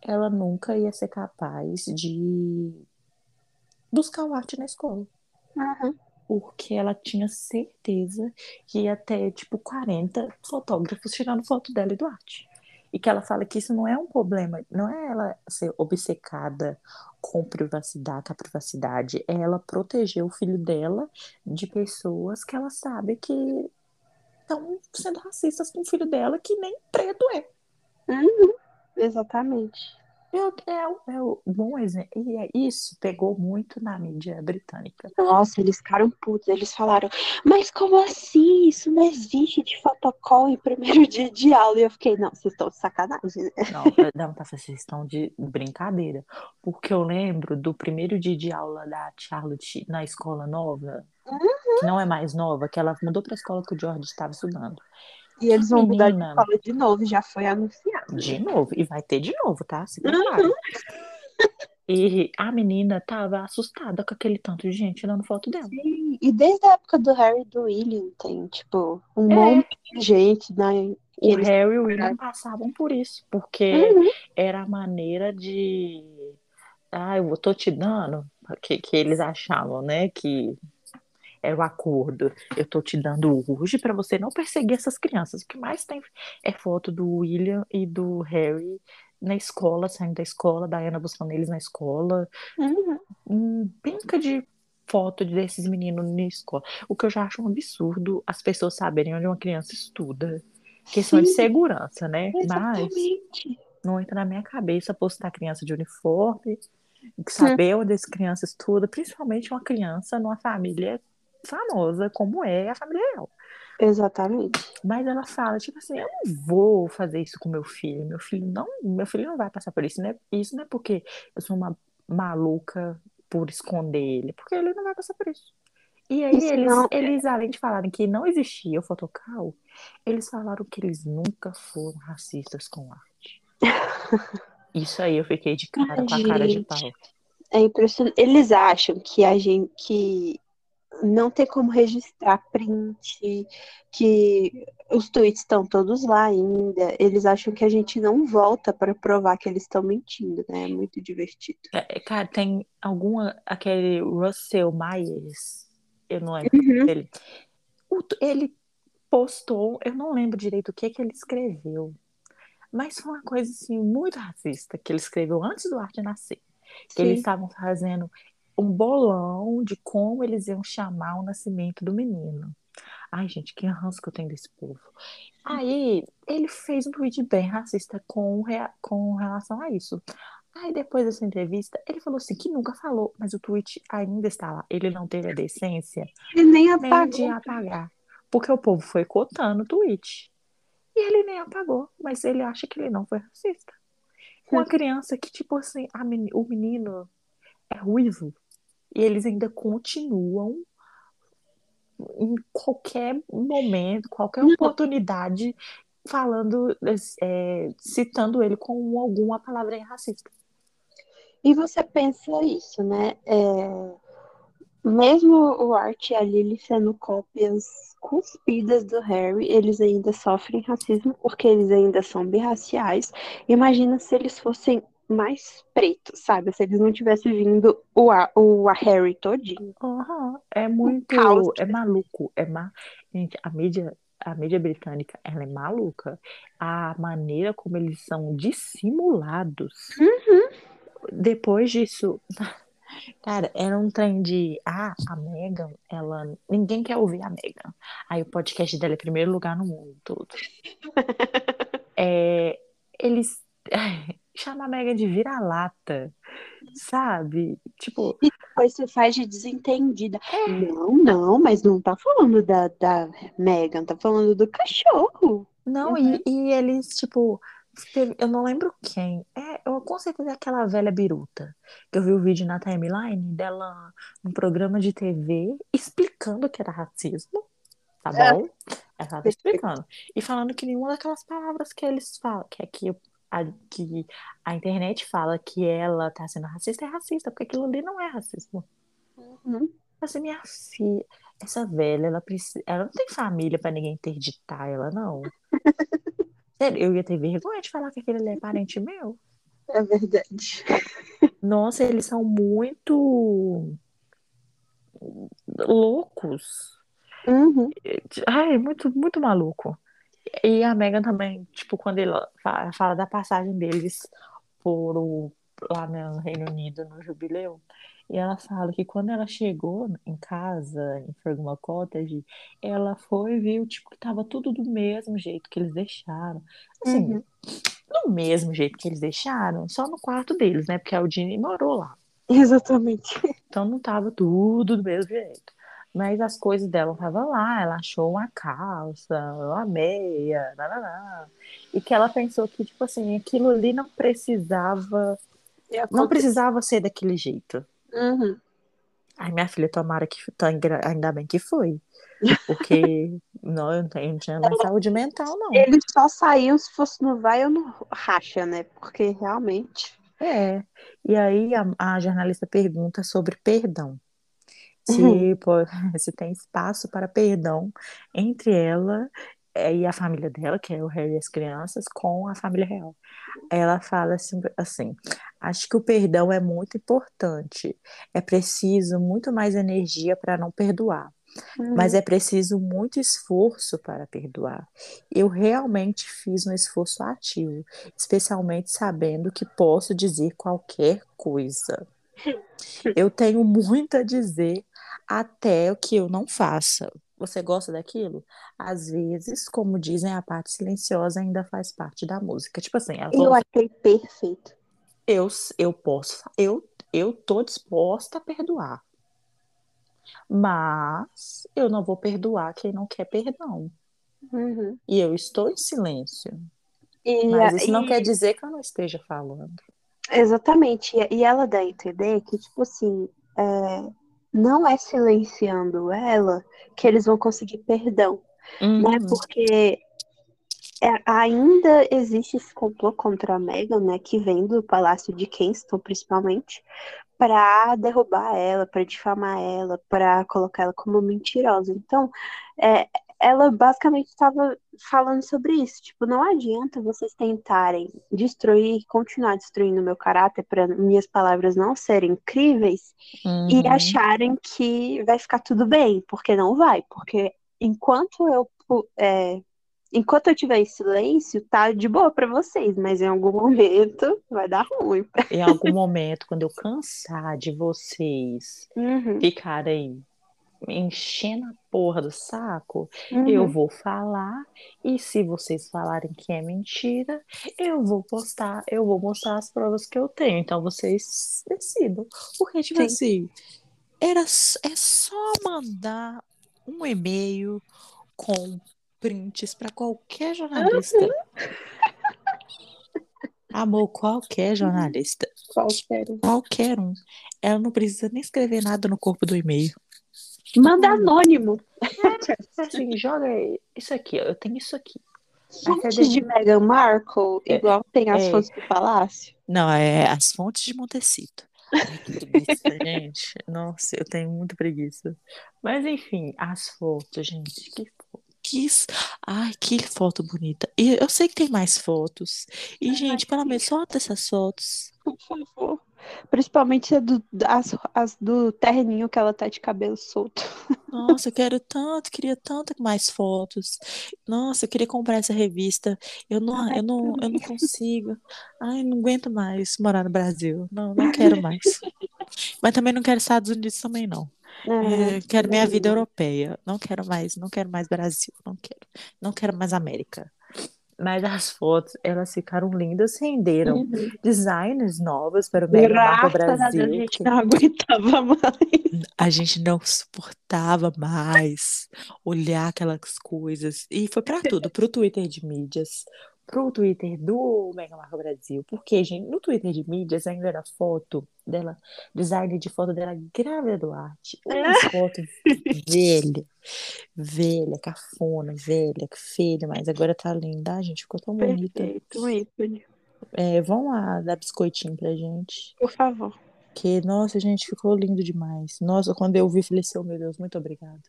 ela nunca ia ser capaz de buscar o arte na escola. Aham. Porque ela tinha certeza que ia ter, tipo, 40 fotógrafos tirando foto dela e do arte. E que ela fala que isso não é um problema, não é ela ser obcecada com privacidade, com a privacidade, é ela proteger o filho dela de pessoas que ela sabe que estão sendo racistas com o filho dela, que nem preto é. Uhum. Exatamente. É, o- é, é o bom exemplo. E é isso pegou muito na mídia britânica. Nossa, eles ficaram putos. Eles falaram, mas como assim? Isso não existe de fotocall em primeiro dia de aula. E eu fiquei, não, vocês estão de sacanagem. Não, não vocês estão de brincadeira. Porque eu lembro do primeiro dia de aula da Charlotte na escola nova, que não é mais nova, que ela mudou pra escola que o George estava estudando. E eles vão mudar de Menina. escola de novo, já foi anunciado. De novo. E vai ter de novo, tá? Se prepara. E a menina tava assustada com aquele tanto de gente tirando foto dela. Sim, E desde a época do Harry e do William tem, tipo, um É. monte de gente, né? O eles- Harry e o William passavam por isso, porque Uhum. era a maneira de. Ah, eu tô te dando. Que, que eles achavam, né? Que era o acordo. Eu tô te dando hoje pra você não perseguir essas crianças. O que mais tem é foto do William e do Harry na escola, saindo da escola, Diana buscando eles na escola. Uhum. Um de foto desses meninos na escola. O que eu já acho um absurdo as pessoas saberem onde uma criança estuda. Questão de Sim. segurança, né? Mas Exatamente. Não entra na minha cabeça postar criança de uniforme, saber onde as crianças estudam, principalmente uma criança numa família famosa como é a família real. Exatamente. Mas ela fala, tipo assim, eu não vou fazer isso com meu filho. Meu filho não, meu filho não vai passar por isso, né? Isso não é porque eu sou uma maluca por esconder ele, porque ele não vai passar por isso. E aí Isso eles, não- eles, além de falarem que não existia o fotocal, eles falaram que eles nunca foram racistas com arte. Isso aí eu fiquei de cara Ai, com a cara de pau. É impressionante. Eles acham que a gente que não tem como registrar print, que os tweets estão todos lá ainda. Eles acham que a gente não volta para provar que eles estão mentindo, né? É muito divertido. É, Cara, tem alguma. Aquele Russell Myers, eu não lembro Uhum. dele. Ele postou, eu não lembro direito o que que ele escreveu, mas foi uma coisa assim muito racista que ele escreveu antes do Arte nascer. Que eles Sim. estavam fazendo um bolão de como eles iam chamar o nascimento do menino. Ai, gente, que ranço que eu tenho desse povo. Aí ele fez um tweet bem racista com, com relação a isso. Aí depois dessa entrevista, ele falou assim que nunca falou, mas o tweet ainda está lá. Ele não teve a decência Ele nem apagou. de apagar. Porque o povo foi cotando o tweet. E ele nem apagou, mas ele acha que ele não foi racista. Uma criança que, tipo assim, a meni- o menino é ruivo. E eles ainda continuam em qualquer momento, qualquer oportunidade, falando, é, citando ele com alguma palavra racista. E você pensa isso, né? É, Mesmo o Art e a Lily sendo cópias cuspidas do Harry, eles ainda sofrem racismo porque eles ainda são birraciais. Imagina se eles fossem mais pretos, sabe? Se eles não tivessem vindo o, a, o a Harry todinho. Aham, É muito, é maluco, é ma... Gente, a mídia, a mídia britânica, ela é maluca. A maneira como eles são dissimulados. Depois disso, cara, era um trem de, ah, a Meghan, ela, ninguém quer ouvir a Meghan. Aí o podcast dela é primeiro lugar no mundo todo. É, eles chamam a Meghan de vira-lata, sabe? Tipo, Depois você faz de desentendida. Não, não, mas não tá falando da, da Megan, tá falando do cachorro. Não, e, e eles, tipo, eu não lembro quem. É, eu com certeza é aquela velha biruta. Que eu vi o vídeo na timeline dela num programa de TV explicando que era racismo. Tá É. bom? Ela tava explicando. E falando que nenhuma daquelas palavras que eles falam, que aqui a, que a internet fala que ela tá sendo racista, é racista, porque aquilo ali não é racismo. Uhum. Assim, minha filha, essa velha, ela precisa, ela não tem família pra ninguém interditar ela, não. Sério, eu ia ter vergonha de falar que aquele ali é parente meu. É verdade. Nossa, eles são muito loucos. Uhum. Ai, muito, muito maluco. E a Megan também, tipo, quando ele fa- fala da passagem deles por o- lá no Reino Unido, no Jubileu, e ela fala que quando ela chegou em casa, em Ferguma Cottage, ela foi e viu, tipo, que tava tudo do mesmo jeito que eles deixaram. Assim, Uhum. do mesmo jeito que eles deixaram, só no quarto deles, né? Porque a Eugenie morou lá. Exatamente. Então não tava tudo do mesmo jeito. Mas as coisas dela estavam lá, ela achou uma calça, uma meia, nananá. E que ela pensou que, tipo assim, aquilo ali não precisava, não precisava ser daquele jeito. Uhum. Ai, minha filha, tomara que, ainda bem que foi. Porque não, eu não tinha mais saúde mental, não. Eles só saíam se fosse no vai ou no racha, né? Porque realmente. É. E aí a, a jornalista pergunta sobre perdão. Se, Uhum. pô- se tem espaço para perdão entre ela eh, e a família dela, que é o Harry e as crianças, com a família real. Ela fala assim, assim: acho que o perdão é muito importante. É preciso muito mais energia para não perdoar. Mas é preciso muito esforço para perdoar. Eu realmente fiz um esforço ativo, especialmente sabendo que posso dizer qualquer coisa. Eu tenho muito a dizer até o que eu não faça. Você gosta daquilo? Às vezes, como dizem, a parte silenciosa ainda faz parte da música. Tipo assim, ela Eu falou, achei perfeito. eu, eu posso, eu, eu tô disposta a perdoar. Mas eu não vou perdoar quem não quer perdão. Uhum. E eu estou em silêncio. E, Mas isso não e- quer dizer que eu não esteja falando. Exatamente. E- E ela dá a entender que, tipo assim, é, não é silenciando ela que eles vão conseguir perdão, né? Uhum. Porque é- ainda existe esse complô contra a Meghan, né? Que vem do Palácio de Kensington, principalmente, para derrubar ela, para difamar ela, para colocar ela como mentirosa. Então, é, ela basicamente estava falando sobre isso. Tipo, não adianta vocês tentarem destruir, continuar destruindo o meu caráter para minhas palavras não serem incríveis e Uhum. acharem que vai ficar tudo bem, porque não vai. Porque enquanto eu é, enquanto eu tiver em silêncio, tá de boa para vocês, mas em algum momento vai dar ruim. Em algum momento, quando eu cansar de vocês Uhum, ficarem enchendo a porra do saco, uhum. eu vou falar. E se vocês falarem que é mentira, eu vou postar, eu vou mostrar as provas que eu tenho. Então vocês decidam. Porque, tipo Sim. assim, era, é só mandar um e-mail com prints para qualquer jornalista. Amor, qualquer jornalista. Qualquer um. Qualquer um. Ela não precisa nem escrever nada no corpo do e-mail. Manda anônimo. Assim, joga isso aqui, ó, eu tenho isso aqui. Fontes de Meghan Markle, É, igual tem as é. fontes do palácio. Não, é as fontes de Montecito. Ai, que preguiça, gente. Nossa, eu tenho muita preguiça. Mas enfim, as fotos, gente. Que, que... Ai, que foto bonita. E eu sei que tem mais fotos. E, gente, pelo menos solta essas fotos. Por favor. Principalmente do, as, as do terninho que ela tá de cabelo solto. Nossa, eu quero tanto, queria tanto mais fotos. Nossa, eu queria comprar essa revista. Eu não, eu não, eu não consigo. Ai, não aguento mais morar no Brasil. Não, não quero mais. Mas também não quero Estados Unidos também não. É, quero minha vida europeia. Não quero mais, não quero mais Brasil. Não quero, não quero mais América. Mas as fotos, elas ficaram lindas, renderam Uhum. designers novos para o Meghan Markle Graças a Deus, Brasil. a gente que- não aguentava mais. a gente não suportava mais olhar aquelas coisas. E foi pra tudo, pro Twitter de mídias, pro Twitter do Mega Marca Brasil. Porque, gente, no Twitter de mídias ainda era foto dela, design de foto dela grávida do arte. Uma foto velha, velha, cafona, velha, feia, mas agora tá linda. Ai, gente, ficou tão bonita. Perfeito, ícone. É, vão lá dar biscoitinho pra gente. Por favor. Que, nossa, gente, ficou lindo demais. Nossa, quando eu vi, falei assim, oh, meu Deus, muito obrigada.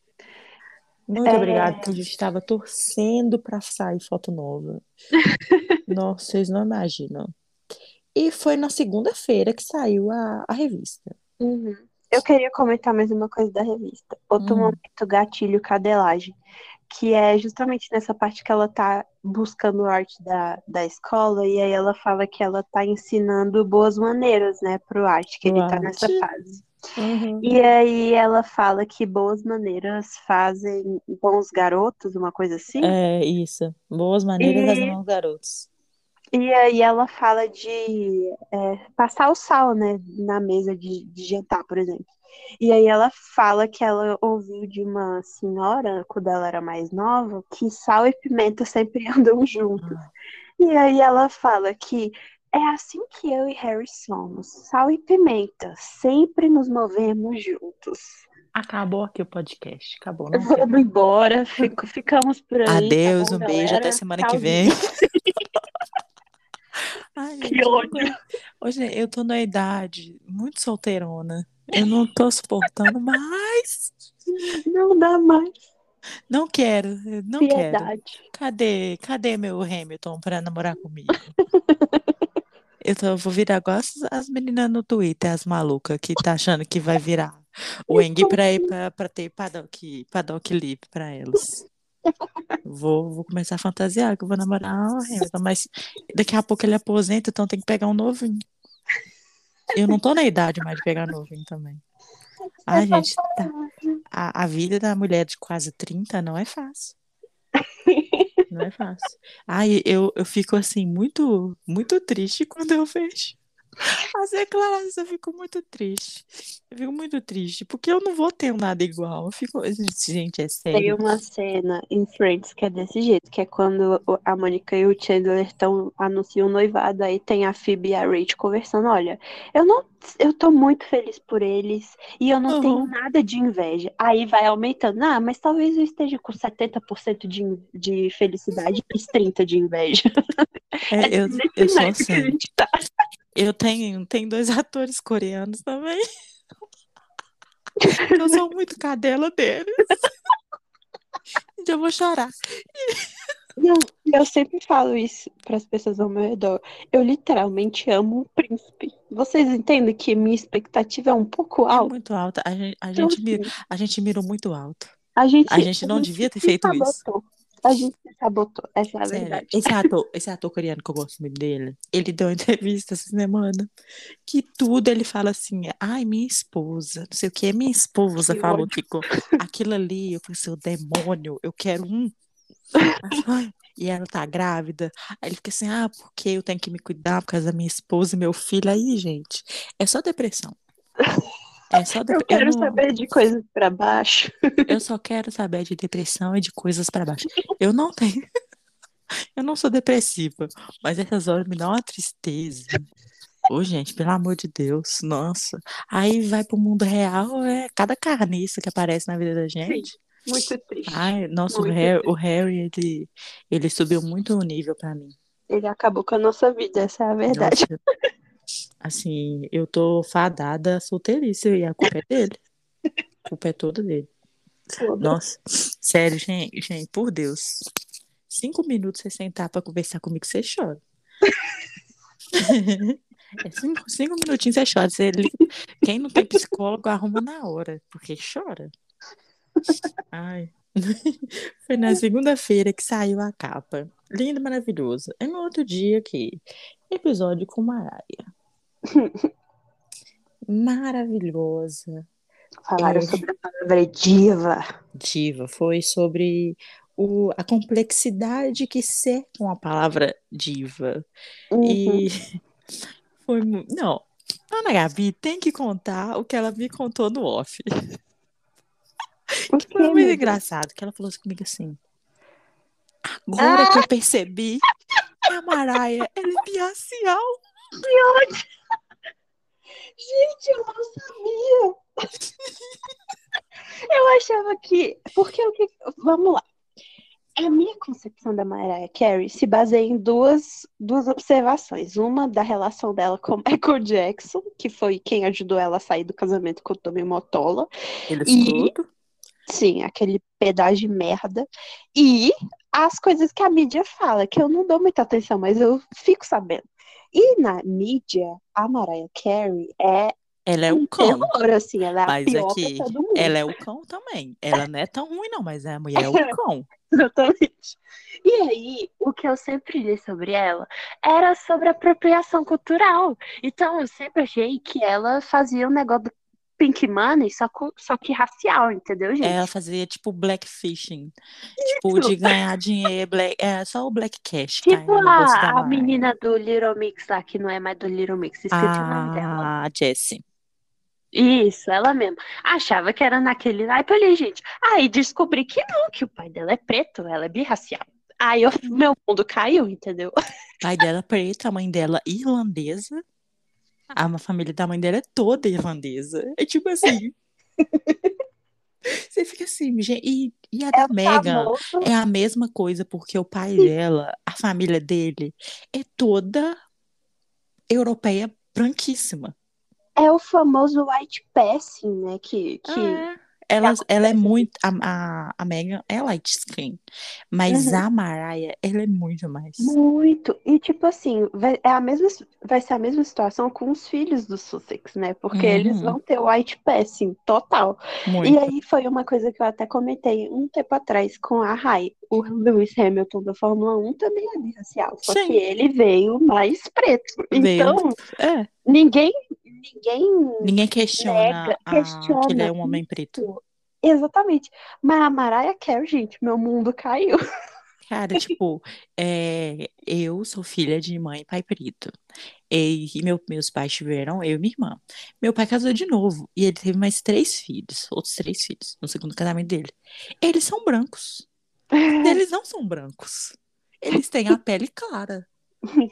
Muito É. obrigada, porque a gente estava torcendo para sair foto nova. Nossa, vocês não imaginam. E foi na segunda-feira que saiu a, a revista. Uhum. Eu queria comentar mais uma coisa da revista. Outro Hum. momento gatilho cadelagem, que é justamente nessa parte que ela tá buscando arte da, da escola, e aí ela fala que ela tá ensinando boas maneiras, né, pro arte, que ele tá nessa Arte. Fase. E aí ela fala que boas maneiras fazem bons garotos, uma coisa assim. É, isso. Boas maneiras E- mãos garotos. E aí ela fala de é, passar o sal, né, na mesa de, de jantar, por exemplo. E aí ela fala que ela ouviu de uma senhora, quando ela era mais nova, que sal e pimenta sempre andam juntos. E aí ela fala que é assim que eu e Harry somos, sal e pimenta, sempre nos movemos juntos. Acabou aqui o podcast. Acabou. Não quero. Vamos embora, fico- ficamos por aí. tá Adeus, bom, um beijo, galera? até semana que vem. Ai, Que gente, ódio. Hoje eu tô na idade muito solteirona. Eu não tô suportando mais. Não dá mais Não quero, não quero. piedade. Cadê, cadê meu Hamilton pra namorar comigo? Eu tô- vou virar igual as, as meninas no Twitter, as malucas que tá achando que vai virar o Eng pra ir pra, pra ter paddock, paddock livre pra elas. Vou, vou começar a fantasiar que eu vou namorar o Hamilton, mas daqui a pouco ele aposenta, então tem que pegar um novinho. Eu não tô na idade mais de pegar novinho também. Ai, gente, tá. A, a vida da mulher de quase 30 não é fácil. Não é fácil. Ai, eu, eu fico assim, muito, muito triste quando eu vejo as declarações. Eu fico muito triste. Eu fico muito triste, porque eu não vou ter nada igual. Eu fico, gente, é Tem sério. uma cena em Friends que é desse jeito, que é quando a Mônica e o Chandler estão anunciam o noivado, aí tem a Phoebe e a Rachel conversando, olha, eu não, eu tô muito feliz por eles e eu não tenho Uhum. nada de inveja. Aí vai aumentando, ah, mas talvez eu esteja com 70% de, de felicidade e 30 de inveja. É, eu, nesse eu sou naipe que a assim. gente tá. Eu tenho, tenho dois atores coreanos também. Eu sou muito cadela deles. Eu vou chorar. Não, eu sempre falo isso para as pessoas ao meu redor. Eu literalmente amo um príncipe. Vocês entendem que minha expectativa é um pouco É alta? muito alta. A gente, a Então, gente, mira, assim, a gente mirou muito alto. a gente, A gente não devia ter feito isso. A gente se sabotou, essa é a Sério. verdade. Esse ator, esse ator coreano que eu gosto muito dele, ele deu uma entrevista essa semana que tudo ele fala assim, ai, minha esposa, não sei o que, minha esposa Que falou ódio. que co- aquilo ali, eu falei, seu demônio, eu quero um. E ela tá grávida. Aí ele fica assim, ah, porque eu tenho que me cuidar por causa da minha esposa e meu filho. Aí, gente, é só depressão. É só Eu dep- eu quero não- saber de coisas pra baixo. eu só quero saber de depressão e de coisas pra baixo. Eu não tenho. Eu não sou depressiva, mas essas horas me dão uma tristeza. Ô, gente, pelo amor de Deus, nossa. Aí vai pro mundo real, é cada carniça que aparece na vida da gente. Muito triste. Ai, nossa, o Muito Harry, o Harry, ele, ele subiu muito o nível pra mim. Ele acabou com a nossa vida, essa é a verdade. Nossa, assim, eu tô fadada solteirice e a culpa é dele. A culpa é toda dele. Nossa, sério, gente, gente, por Deus. Cinco minutos você sentar pra conversar comigo, você chora. É cinco, cinco minutinhos você chora. Você Quem não tem psicólogo arruma na hora, porque chora. Ai. Foi na segunda-feira que saiu a capa. Lindo, maravilhoso. É no outro dia aqui. Episódio com Maraia. Maravilhosa. Falaram É. sobre a palavra diva. Diva foi sobre o, a complexidade que cerca a palavra diva. Uhum. E foi Não, Ana Gabi tem que contar o que ela me contou no off. O quê, Foi muito engraçado que ela falou comigo assim. Agora que eu percebi, a Maraia ela é biacial. Gente, eu não sabia. Eu achava que. Porque o que. Vamos lá. A minha concepção da Mariah Carey se baseia em duas, duas observações. Uma da relação dela com Michael Jackson, que foi quem ajudou ela a sair do casamento com o Tommy Motola. Ele E-. Sim, aquele pedaço de merda. E as coisas que a mídia fala, que eu não dou muita atenção, mas eu fico sabendo. E na mídia, a Mariah Carey é Ela é um cão. terror, assim, ela é a Mas pior aqui, mundo. ela é o cão também. Ela não é tão ruim, não, mas a mulher é o cão. Exatamente. E aí, o que eu sempre li sobre ela era sobre apropriação cultural. Então, eu sempre achei que ela fazia um negócio do Pink Money, só, só que racial, entendeu, gente? Ela fazia tipo blackfishing. Tipo, de ganhar dinheiro. Black, é só o black cash. Tipo bolso da a, a menina do Little Mix lá, que não é mais do Little Mix, esqueci o nome dela. A Jessie. Isso, ela mesma. Achava que era naquele naipe ali, gente. Aí descobri que não, que o pai dela é preto, ela é birracial. Aí eu- meu mundo caiu, entendeu? O pai dela é preto, a mãe dela irlandesa. A família da mãe dela é toda irlandesa. É tipo assim. Você fica assim, gente. E, e a da Megan Famoso. é a mesma coisa, porque o pai dela, a família dele, é toda europeia branquíssima. É o famoso white passing, né? Que, que... É. Ela, ela é muito. A, a, a Megan é light skin. Mas Uhum. a Mariah, ela é muito mais. Muito. E tipo assim, vai, é a mesma, vai ser a mesma situação com os filhos do Sussex, né? Porque eles Uhum. vão ter white passing total. E Muito. aí foi uma coisa que eu até comentei um tempo atrás com a Rai. O Lewis Hamilton da Fórmula 1 também é birracial, só Sim. que ele veio mais preto. Veio. Então, É. ninguém, ninguém Ninguém questiona Nega, a- questiona que ele é um homem preto. Exatamente. Mas a Mariah Carey, gente, meu mundo caiu. Cara, tipo, é, eu sou filha de mãe e pai preto. E, e meu- meus pais tiveram eu e minha irmã. Meu pai casou de novo e ele teve mais três filhos, outros três filhos, no segundo casamento dele. Eles são brancos. Eles não são brancos. Eles têm a pele clara,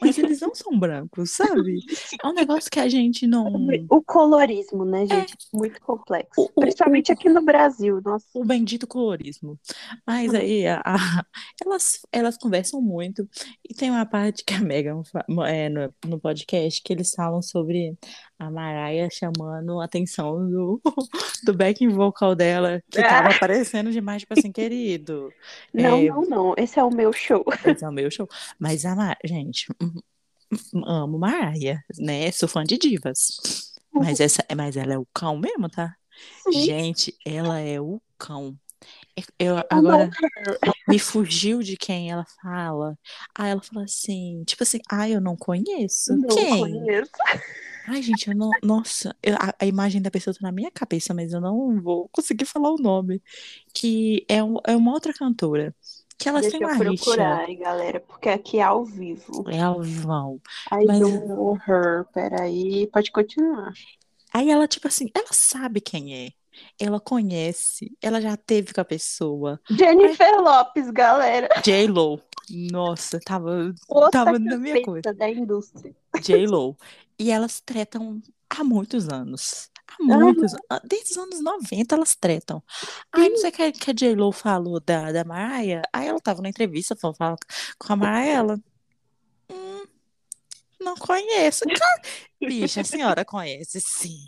mas eles não são brancos, sabe? É um negócio que a gente não. O colorismo, né, gente? Muito complexo. O- o- Principalmente aqui no Brasil. Nossa. o bendito colorismo. Mas aí a- a- elas, elas conversam muito. E tem uma parte que a Megan é, no, no podcast que eles falam sobre a Mariah chamando a atenção do, do backing vocal dela, que tava aparecendo demais, tipo assim, querido. Não, É. não, não. Esse é o meu show. Esse é o meu show. Mas a Mar... gente, amo Mariah, né? Sou fã de divas. Mas, essa, mas ela é o cão mesmo, tá? Sim. Gente, ela é o cão. Eu, agora me fugiu de quem ela fala. Aí ela fala assim, tipo assim, ai, eu não conheço. Não quem? conheço. Ai, gente, eu não. Nossa, eu- a, a imagem da pessoa tá na minha cabeça, mas eu não vou conseguir falar o nome. Que é, um- é uma outra cantora. Que elas Deixa eu uma rixa. procurar, hein, galera, porque aqui é ao vivo. É Alvão. I Mas- don't know her. Peraí, pode continuar. Aí ela, tipo assim, ela sabe quem é. Ela conhece. Ela já teve com a pessoa. Jennifer Lopes, galera. J-Lo. Nossa, tava, Outra tava na minha coisa. da indústria. J-Lo. E elas tretam há muitos anos. Há muitos anos. Desde os anos 90 elas tretam. Aí não sei o que, que a J-Lo falou da, da Mariah. Aí ela tava na entrevista falando, com a Mariah. Ela. Hum, não conheço. Bicha, a senhora conhece, sim.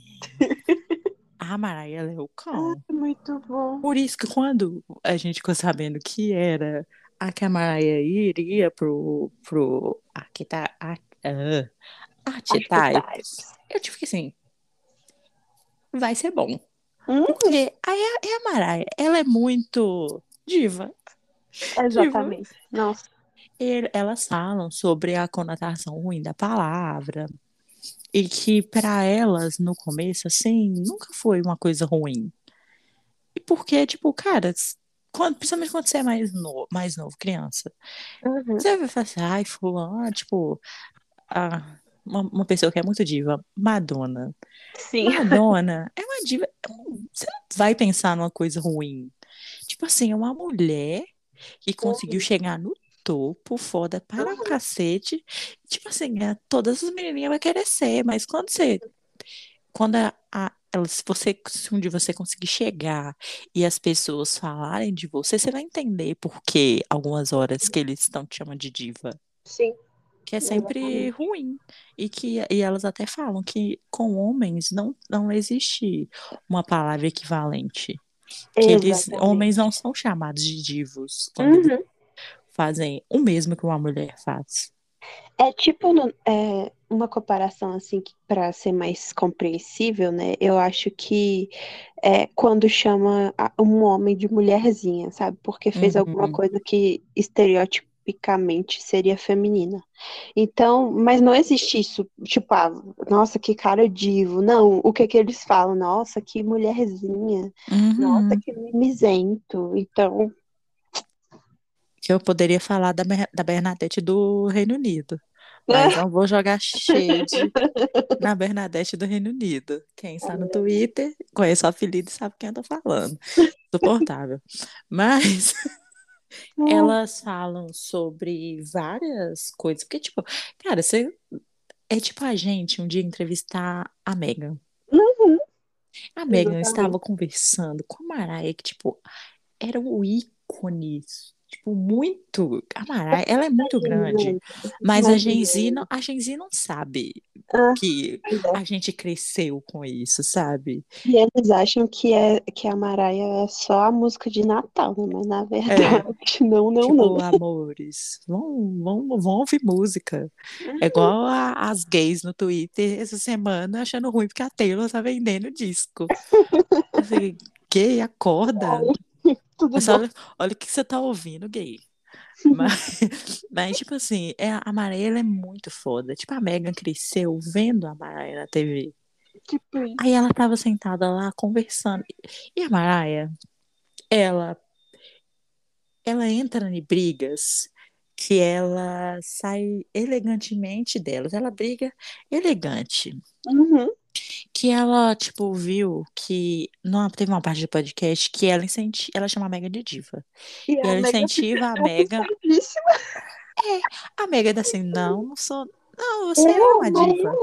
A Mariah, é o cão. Muito bom. Por isso que quando a gente ficou sabendo que era a que a Mariah iria pro, pro Arquita, Ar, ah, Archetypes, eu tive que assim, vai ser bom. Hum? Porque aí a, é a Mariah, ela é muito diva. Exatamente. Nossa. E elas falam sobre a conotação ruim da palavra. E que para elas, no começo, assim, nunca foi uma coisa ruim. E porque, tipo, cara, quando, principalmente quando você é mais, no, mais novo, criança, Uhum. você vai falar assim, ai, fulano, tipo, a, uma, uma pessoa que é muito diva, Madonna. Sim. Madonna é uma diva. é Você não vai pensar numa coisa ruim. Tipo assim, é uma mulher que conseguiu chegar no topo, foda para um cacete. Tipo assim, é, todas as menininhas vão querer ser, mas quando você. Quando a, a- se você, se um dia você conseguir chegar e as pessoas falarem de você, você vai entender por que algumas horas que eles estão te chamando de diva Sim. Que é sempre ruim. E que e elas até falam que com homens não, não existe uma palavra equivalente. Que eles, homens não são chamados de divos quando Uhum. fazem o mesmo que uma mulher faz. É tipo é, uma comparação assim para ser mais compreensível, né? Eu acho que é quando chama um homem de mulherzinha, sabe? Porque fez alguma Uhum. coisa que estereotipicamente seria feminina. Então, mas não existe isso, tipo, ah, nossa, que cara divo. Não, o que que eles falam? Nossa, que mulherzinha. Nossa, Uhum. que mimizento. Então, Que eu poderia falar da, da Bernadette do Reino Unido. Mas não vou jogar shade na Bernadette do Reino Unido. Quem está no Twitter conhece o apelido e sabe quem eu tô falando. Suportável. Mas elas falam sobre várias coisas. Porque, tipo, cara, você. É tipo a gente um dia entrevistar a Megan. Uhum. A Megan estava conversando com a Mariah, que, tipo, era o ícone. Tipo, muito. Mariah, ela é muito grande. Mas a Imagina. Gen-Z não, a Gen-Z não sabe Ah, que é. a gente cresceu com isso, sabe? E eles acham que, é, que a Mariah é só a música de Natal, né? Mas na verdade, não, não, tipo, não. amores, vão, vão, vão ouvir música. É igual a- as gays no Twitter essa semana achando ruim porque a Taylor tá vendendo disco. Assim, gay, acorda. Tudo Mas bom. olha, olha o que você tá ouvindo, gay. Mas, mas tipo assim, é, a Mariah é muito foda. Tipo, a Megan cresceu vendo a Mariah na TV. Tipo. Aí ela tava sentada lá conversando. E a Mariah, ela ela entra em brigas que ela sai elegantemente delas. Ela briga elegante. Uhum. Que ela, tipo, viu que não teve uma parte do podcast que ela incentiva, ela chama a Mega de diva. E E ela incentiva a Mega. ofendidíssima. A Mega é assim, não, não sou. Não, você é Eu uma não. diva.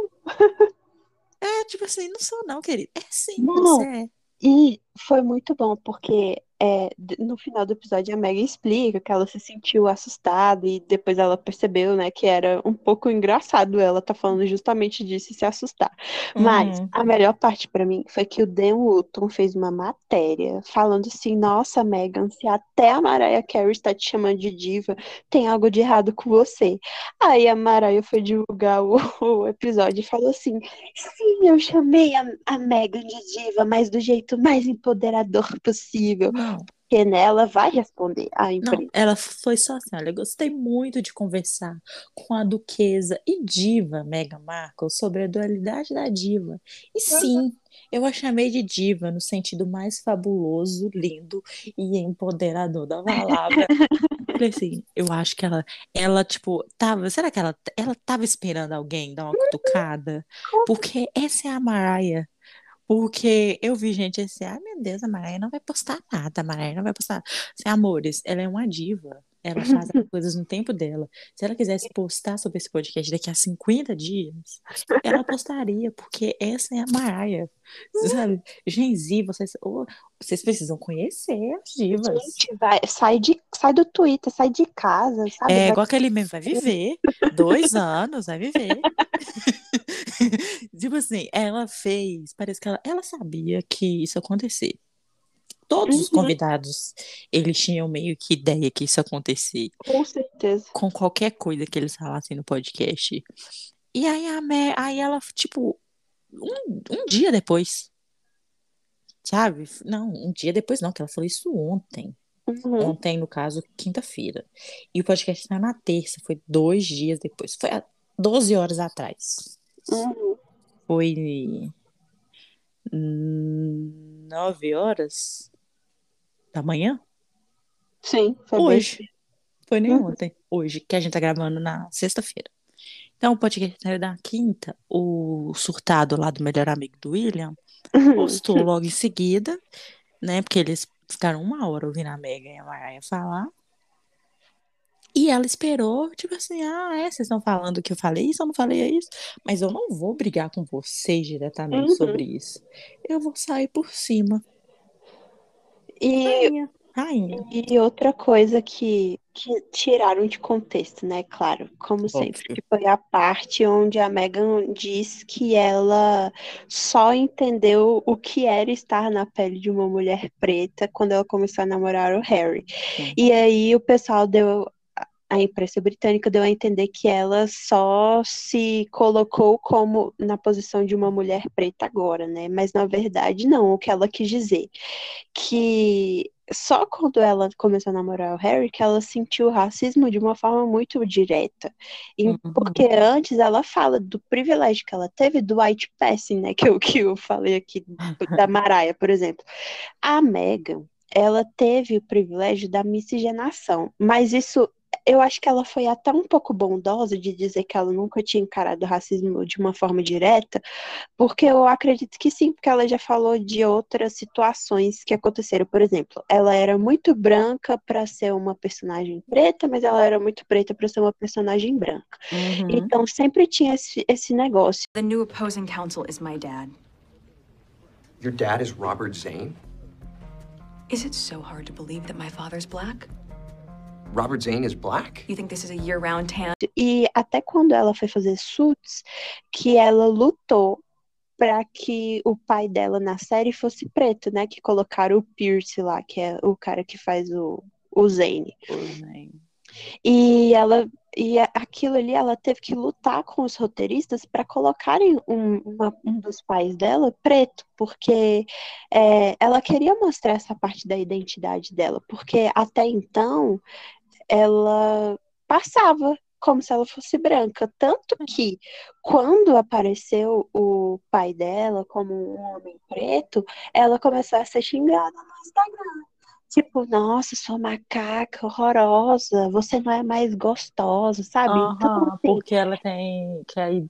É, tipo assim, não sou não, querido. É sim, Não. você é. E foi muito bom, porque é, no final do episódio a Megan explica que ela se sentiu assustada e depois ela percebeu, né, que era um pouco engraçado ela tá falando justamente disso e se assustar. Mas Uhum. a melhor parte pra mim foi que o Dan Wootton fez uma matéria falando assim: Nossa, Megan, se até a Mariah Carey está te chamando de diva, tem algo de errado com você. Aí a Mariah foi divulgar o, o episódio e falou assim: Sim, eu chamei a, a Megan de diva, mas do jeito mais empoderador possível. Não. Porque nela vai responder a Não, empresa. ela foi só assim, olha, eu gostei muito de conversar com a duquesa e diva Meghan Markle sobre a dualidade da diva. E sim, eu a chamei de diva no sentido mais fabuloso, lindo e empoderador da palavra. Falei assim, eu acho que ela, ela, tipo, tava, será que ela, ela tava esperando alguém dar uma cutucada? Porque essa é a Mariah. Porque eu vi gente assim, ai meu Deus, a Mariah não vai postar nada, a Mariah não vai postar nada. Assim, amores, ela é uma diva. Ela faz as coisas no tempo dela. Se ela quisesse postar sobre esse podcast daqui a 50 dias, ela postaria, porque essa é a Mariah. Sabe? Genzi, vocês, ô, vocês precisam conhecer as divas. Gente, vai, sai, de, sai do Twitter, sai de casa, sabe? É igual aquele mesmo, vai viver. Dois anos, vai viver. Tipo assim, ela fez, parece que ela, ela sabia que isso ia acontecer. Todos os Uhum. convidados, eles tinham meio que ideia que isso acontecer Com certeza. com qualquer coisa que eles falassem no podcast. E aí, a Me- aí ela, tipo, um, um dia depois, sabe? Não, um dia depois não, que ela falou isso ontem. Uhum. Ontem, no caso, quinta-feira. E o podcast saiu na terça, foi dois dias depois. Foi há 12 horas atrás. Uhum. Foi nove horas da manhã? Sim, foi bem- Hoje. Foi nem Uhum. ontem. Hoje, que a gente tá gravando na sexta-feira. Então, o podcast na quinta. O surtado lá do melhor amigo do William postou logo em seguida, né? Porque eles ficaram uma hora ouvindo a Megan e a Mariah falar. E ela esperou, tipo assim, ah, é, vocês estão falando que eu falei isso, eu não falei isso, mas eu não vou brigar com vocês diretamente Uhum. sobre isso. Eu vou sair por cima. E, Rainha, rainha. e outra coisa que, que tiraram de contexto, né? Claro, como sempre, Óbvio. que foi a parte onde a Megan diz que ela só entendeu o que era estar na pele de uma mulher preta quando ela começou a namorar o Harry. Sim. E aí o pessoal deu. A imprensa britânica deu a entender que ela só se colocou como na posição de uma mulher preta agora, né? Mas na verdade não, o que ela quis dizer que só quando ela começou a namorar o Harry que ela sentiu o racismo de uma forma muito direta. E- Uhum. Porque antes ela fala do privilégio que ela teve do white passing, né? Que eu, que eu falei aqui da Mariah, por exemplo. A Meghan, ela teve o privilégio da miscigenação, mas isso eu acho que ela foi até um pouco bondosa de dizer que ela nunca tinha encarado o racismo de uma forma direta, porque eu acredito que sim, porque ela já falou de outras situações que aconteceram. Por exemplo, ela era muito branca para ser uma personagem preta, mas ela era muito preta para ser uma personagem branca. Uhum. Então sempre tinha esse, esse negócio. The new opposing counsel is my dad. Your dad is Robert Zane? Is it so hard to believe that my father's black? Robert Zane is black? You think this is a year round tan? E até quando ela foi fazer Suits, que ela lutou para que o pai dela na série fosse preto, né? Que colocaram o Pierce lá, que é o cara que faz o, o Zane. E ela e aquilo ali ela teve que lutar com os roteiristas para colocarem um, uma- um dos pais dela preto, porque é, ela queria mostrar essa parte da identidade dela, porque até então ela passava como se ela fosse branca, tanto que quando apareceu o pai dela como um homem preto, ela começou a ser xingada no Instagram. tipo, nossa, sua macaca horrorosa, você não é mais gostosa, sabe? Então, Aham, assim, porque ela tem que aí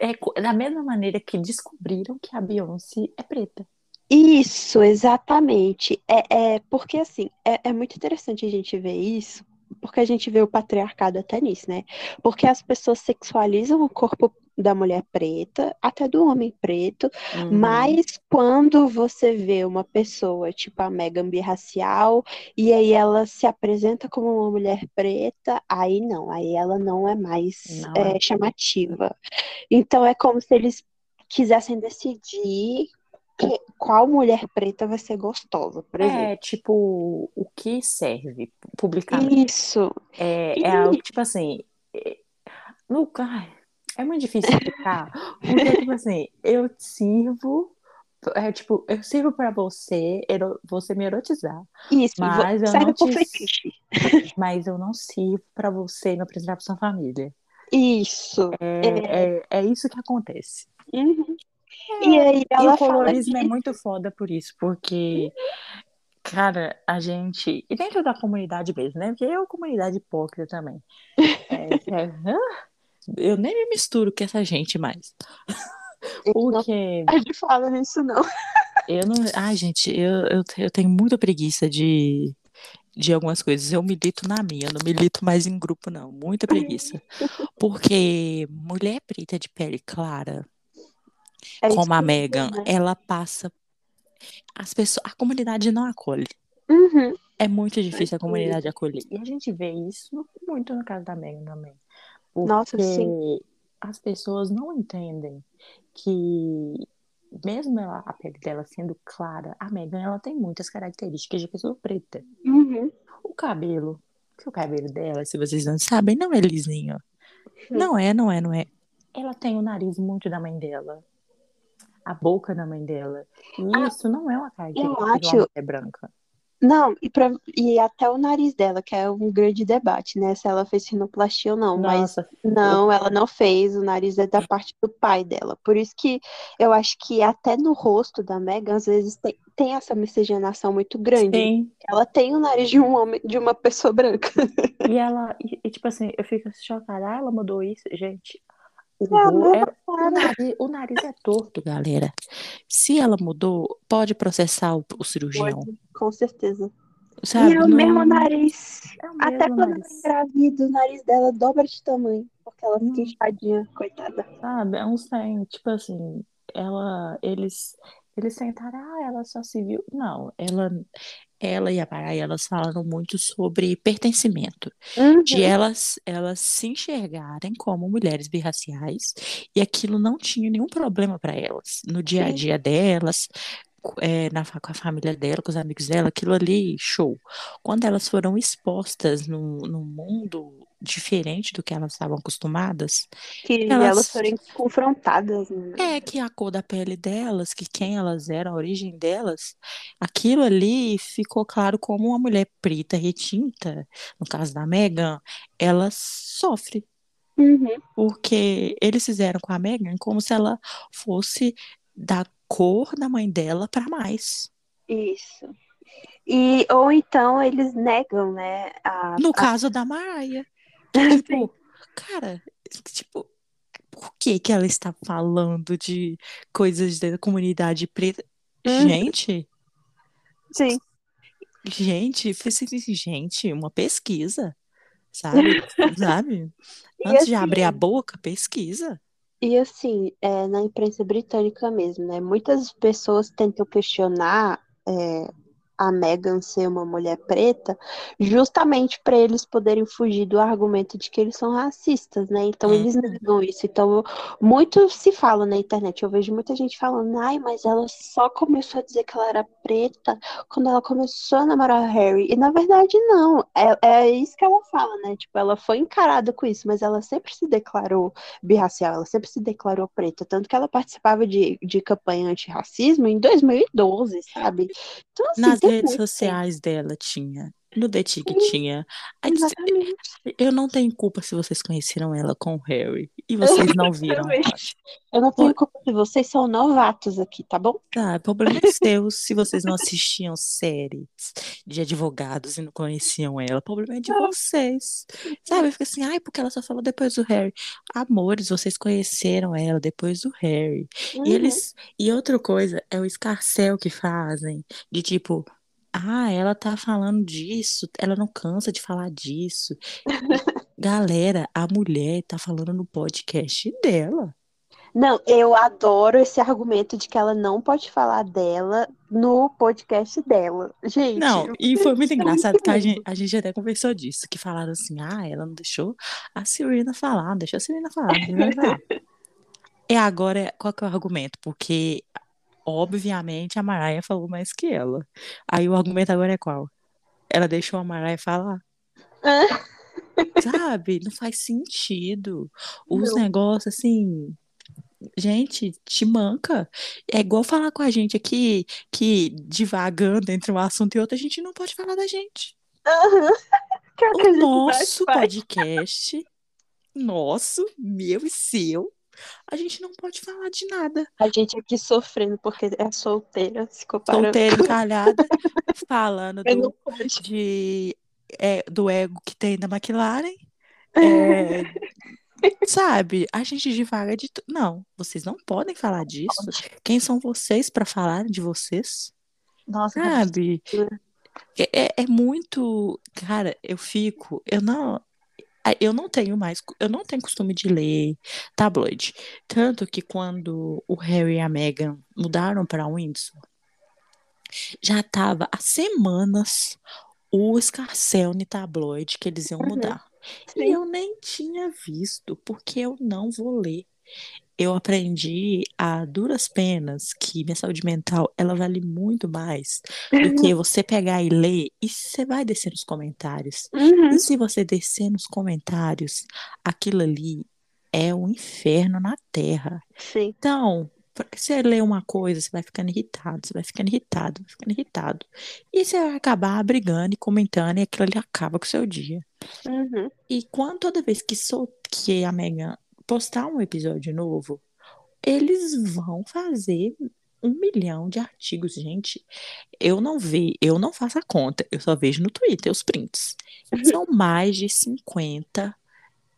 é co- da mesma maneira que descobriram que a Beyoncé é preta. Isso, exatamente. É, é porque assim, é, é muito interessante a gente ver isso, porque a gente vê o patriarcado até nisso, né? Porque as pessoas sexualizam o corpo da mulher preta, até do homem preto, Uhum. mas quando você vê uma pessoa, tipo a Megan birracial, e aí ela se apresenta como uma mulher preta, aí não, aí ela não é mais Não é, é. chamativa. Então é como se eles quisessem decidir que- qual mulher preta vai ser gostosa, por exemplo. É tipo o que serve publicamente. Isso. É, E- é algo tipo assim. É, no, ai, é muito difícil explicar. Porque, tipo assim, eu sirvo. É tipo, eu sirvo pra você, ero- você me erotizar. Isso. Mas eu serve não te- fetiche. Mas eu não sirvo pra você me apresentar pra sua família. Isso. É, é, é isso que acontece. Uhum. E aí E ela o fala colorismo é disso. muito foda por isso, porque, cara, a gente. E dentro da comunidade mesmo, né? Porque é uma comunidade hipócrita também. É, é, eu nem me misturo com essa gente mais. Porque A gente fala nisso, não. eu não. Ai, gente, eu, eu, eu tenho muita preguiça de, de algumas coisas. Eu milito na minha, eu não milito mais em grupo, não. Muita preguiça. Porque mulher preta de pele clara. É como a Megan, né? ela passa. As pessoas, a comunidade não acolhe. Uhum. É muito difícil a Sim. comunidade acolher. E a gente vê isso muito no caso da Megan também. Nossa, Porque sim. as pessoas não entendem que, mesmo ela, a pele dela sendo clara, a Megan ela tem muitas características de pessoa preta. Uhum. O cabelo, que o cabelo dela, se vocês não sabem, não é lisinho. Sim. Não é, não é, não é. Ela tem o nariz muito da mãe dela. A boca da mãe dela. E Ah, isso não é uma característica de acho- uma mulher branca. Não, e, pra, e até o nariz dela, que é um grande debate, né? Se ela fez sinoplastia ou não. Mas Nossa, não, ela não fez. O nariz é da parte do pai dela. Por isso que eu acho que até no rosto da Megan, às vezes tem, tem essa miscigenação muito grande. sim. Ela tem o nariz de um homem, de uma pessoa branca. E ela, e, e, tipo assim, eu fico chocada. Ah, ela mudou isso. Gente, não, é- o, nariz, o nariz é torto, galera. Se ela mudou, pode processar o, o cirurgião. Com certeza. Sabe? e é o Não- mesmo nariz. É o Até mesmo quando nariz. ela engravida, o nariz dela dobra de tamanho. Porque ela fica Hum. inchadinha, coitada. Sabe? É uns trem, tipo assim, ela, eles, eles tentaram, ah, ela só se viu. Não, ela, ela e a Paraia, elas falaram muito sobre pertencimento, Uhum. de elas, elas se enxergarem como mulheres birraciais e aquilo não tinha nenhum problema para elas, no dia a dia delas, é, na, com a família dela, com os amigos dela, aquilo ali, show. Quando elas foram expostas num, num mundo diferente do que elas estavam acostumadas, Que elas- elas forem confrontadas, né? é que a cor da pele delas, que quem elas eram, a origem delas, aquilo ali ficou claro como uma mulher preta retinta, no caso da Megan, ela sofre, Uhum. porque eles fizeram com a Megan como se ela fosse da cor da mãe dela para mais. Isso. E, ou então eles negam, né? A, No a- caso da Mariah, tipo, cara, tipo, por que que ela está falando de coisas da comunidade preta? Uhum. Gente, Sim. Gente, assim, gente, uma pesquisa, sabe? Sabe? Antes de assim- abrir a boca, pesquisa. E assim, é, na imprensa britânica mesmo, né? Muitas pessoas tentam questionar é, a Meghan ser uma mulher preta, justamente para eles poderem fugir do argumento de que eles são racistas, né? Então Uhum. eles negam isso. Então, muito se fala na internet. Eu vejo muita gente falando, ai, mas ela só começou a dizer que ela era preta quando ela começou a namorar o Harry. E na verdade, não. É, é isso que ela fala, né? Tipo, ela foi encarada com isso, mas ela sempre se declarou birracial, ela sempre se declarou preta, tanto que ela participava de, de campanha antirracismo em 2012, sabe? Então, assim, Nas tem redes sociais dela tinha. No The Tick tinha. Exatamente. Eu não tenho culpa se vocês conheceram ela com o Harry e vocês não viram. Exatamente. Eu não tenho culpa se vocês são novatos aqui, tá bom? Tá, problema é seu se vocês não assistiam séries de advogados e não conheciam ela. O problema é de vocês. Sabe? Fica assim, ai, porque ela só falou depois do Harry. Amores, vocês conheceram ela depois do Harry. Uhum. E eles. E outra coisa é o escarcel que fazem. De tipo, ah, ela tá falando disso, ela não cansa de falar disso. Galera, a mulher tá falando no podcast dela. Não, eu adoro esse argumento de que ela não pode falar dela no podcast dela. Gente, Não, e foi muito é engraçado que a gente, a gente até conversou disso, que falaram assim, ah, ela não deixou a Serena falar, não deixou a Serena falar, não Serena falar. E agora, qual que é o argumento? Porque, obviamente, a Mariah falou mais que ela. Aí o argumento agora é qual? Ela deixou a Mariah falar? Sabe? Não faz sentido. Os negócios, assim... Gente, te manca. É igual falar com a gente aqui, que divagando entre um assunto e outro, a gente não pode falar da gente. Aham. Que é o que O nosso podcast, nosso, meu e seu, a gente não pode falar de nada. A gente aqui sofrendo porque é solteira, se comparando. Solteira, encalhada, falando do, de, é, do ego que tem da McLaren. É, sabe, a gente divaga de tudo. Não, vocês não podem falar disso. Quem são vocês para falar de vocês? Nossa, Sabe? É, é- é muito. Cara, eu fico. Eu não. Eu não tenho mais. Eu não tenho costume de ler tabloide. Tanto que quando o Harry e a Meghan mudaram para Windsor, já estava há semanas o escarcel no tabloide que eles iam Uhum. mudar. E eu nem tinha visto, porque eu não vou ler. Eu aprendi a duras penas que minha saúde mental ela vale muito mais do que você pegar e ler e você vai descer nos comentários. Uhum. E se você descer nos comentários, aquilo ali é um inferno na terra. Sim. Então, você lê uma coisa, você vai ficando irritado, você vai ficando irritado, vai ficando irritado. E você vai acabar brigando e comentando e aquilo ali acaba com o seu dia. Uhum. E quando toda vez que, sol, que a Megan postar um episódio novo, eles vão fazer um milhão de artigos, gente. Eu não vi, eu não faço a conta, eu só vejo no Twitter os prints. São mais de 50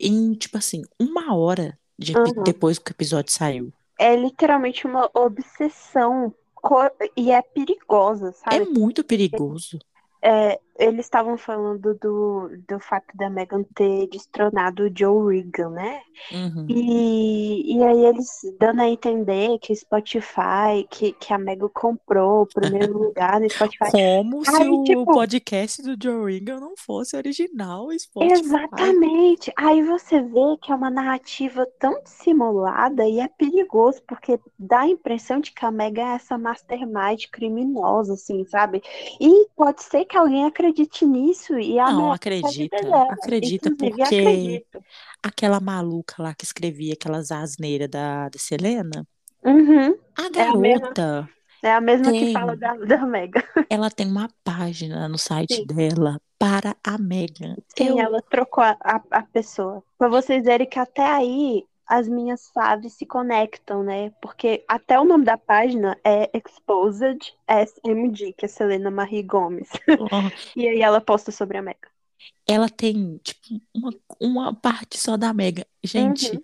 em, tipo assim, uma hora de Uhum. depois que o episódio saiu. É literalmente uma obsessão e é perigosa, É sabe? muito perigoso. É, eles estavam falando do, do fato da Meghan ter destronado o Joe Regan, né? Uhum. E, e aí eles dando a entender que Spotify, que, que a Meghan comprou o primeiro lugar no Spotify. Como se Aí, o tipo- podcast do Joe Rogan não fosse original Spotify. Exatamente. Aí você vê que é uma narrativa tão dissimulada e é perigoso, porque dá a impressão de que a Meghan é essa mastermind criminosa, assim, sabe? E pode ser que alguém acredite nisso e Não, a acredita, dela. acredita, Inclusive, porque acredito. aquela maluca lá que escrevia aquelas asneiras da, da Selena, Uhum. a É a mesma- garota, É a mesma que fala da, da Meghan. ela tem uma página no site Sim. dela para a Megan. Sim, Eu, ela trocou a, a, a pessoa. Pra vocês verem que até aí as minhas faves se conectam, né? Porque até o nome da página é Exposed SMG, que é Selena Marie Gomes. E aí ela posta sobre a Meghan. ela tem, tipo, uma, uma parte só da Megan. Gente, Uhum.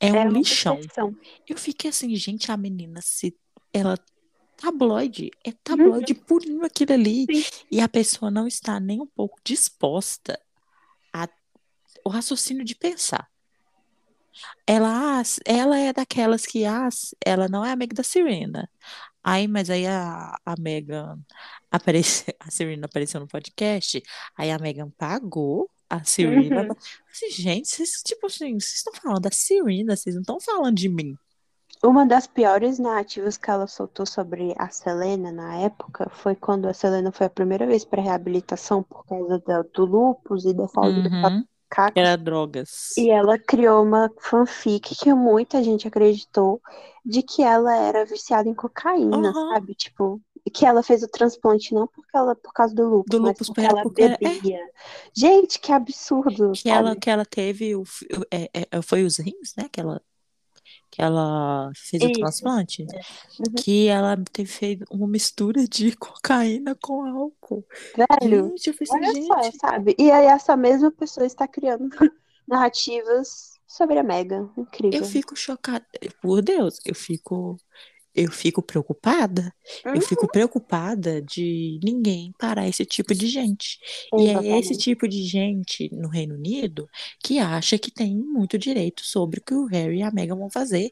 é um É uma lixão. obsessão. Eu fiquei assim, gente, a menina, se ela. Tabloide, é tabloide purinho aquilo ali. Sim. E a pessoa não está nem um pouco disposta a o raciocínio de pensar. Ela, ah, ela é daquelas que, ah, ela não é amiga da Serena. Aí, mas aí a, a Megan apareceu, a Serena apareceu no podcast, aí a Megan pagou a Serena. Uhum. Assim, gente, vocês, tipo assim, vocês estão falando da Serena, vocês não estão falando de mim. Uma das piores narrativas que ela soltou sobre a Selena na época foi quando a Selena foi a primeira vez para reabilitação por causa da- do lúpus e da falta de Uhum. Cacos. Era drogas. E ela criou uma fanfic que muita gente acreditou de que ela era viciada em cocaína, Aham. sabe? Tipo, que ela fez o transplante não porque ela, por causa do lúpus, Do mas lúpus, porque era ela porque ela- é. bebia. Gente, que absurdo, que ela sabe? que ela teve o- é, é, foi os rins, né? Que ela que ela fez o Isso. transplante, Uhum. que ela teve feito uma mistura de cocaína com álcool. Velho, Gente, eu falei assim, olha só, gente, sabe? E aí essa mesma pessoa está criando narrativas sobre a Megan. Incrível. eu fico chocada. Por Deus, eu fico eu fico preocupada. Uhum. Eu fico preocupada de ninguém parar esse tipo de gente. E é esse Exatamente. tipo de gente no Reino Unido que acha que tem muito direito sobre o que o Harry e a Meghan vão fazer.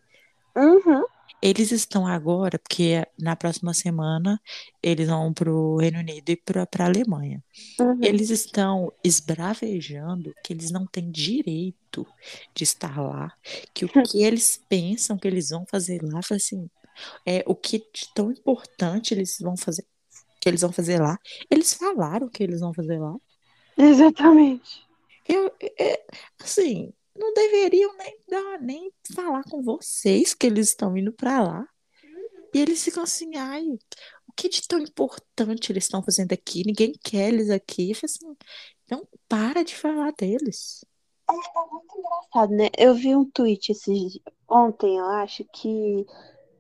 Uhum. Eles estão agora, porque na próxima semana eles vão para o Reino Unido e para a Alemanha. Uhum. Eles estão esbravejando que eles não têm direito de estar lá, que o que eles pensam que eles vão fazer lá, assim, é o que de tão importante eles vão fazer, que eles vão fazer lá. Eles falaram que eles vão fazer lá. Exatamente. Eu, é, assim, não deveriam nem dar, nem falar com vocês que eles estão indo para lá. E eles ficam assim, ai, o que de tão importante eles estão fazendo aqui? Ninguém quer eles aqui. Assim, então para de falar deles. É muito engraçado, né? Eu vi um tweet esses, ontem, eu acho, que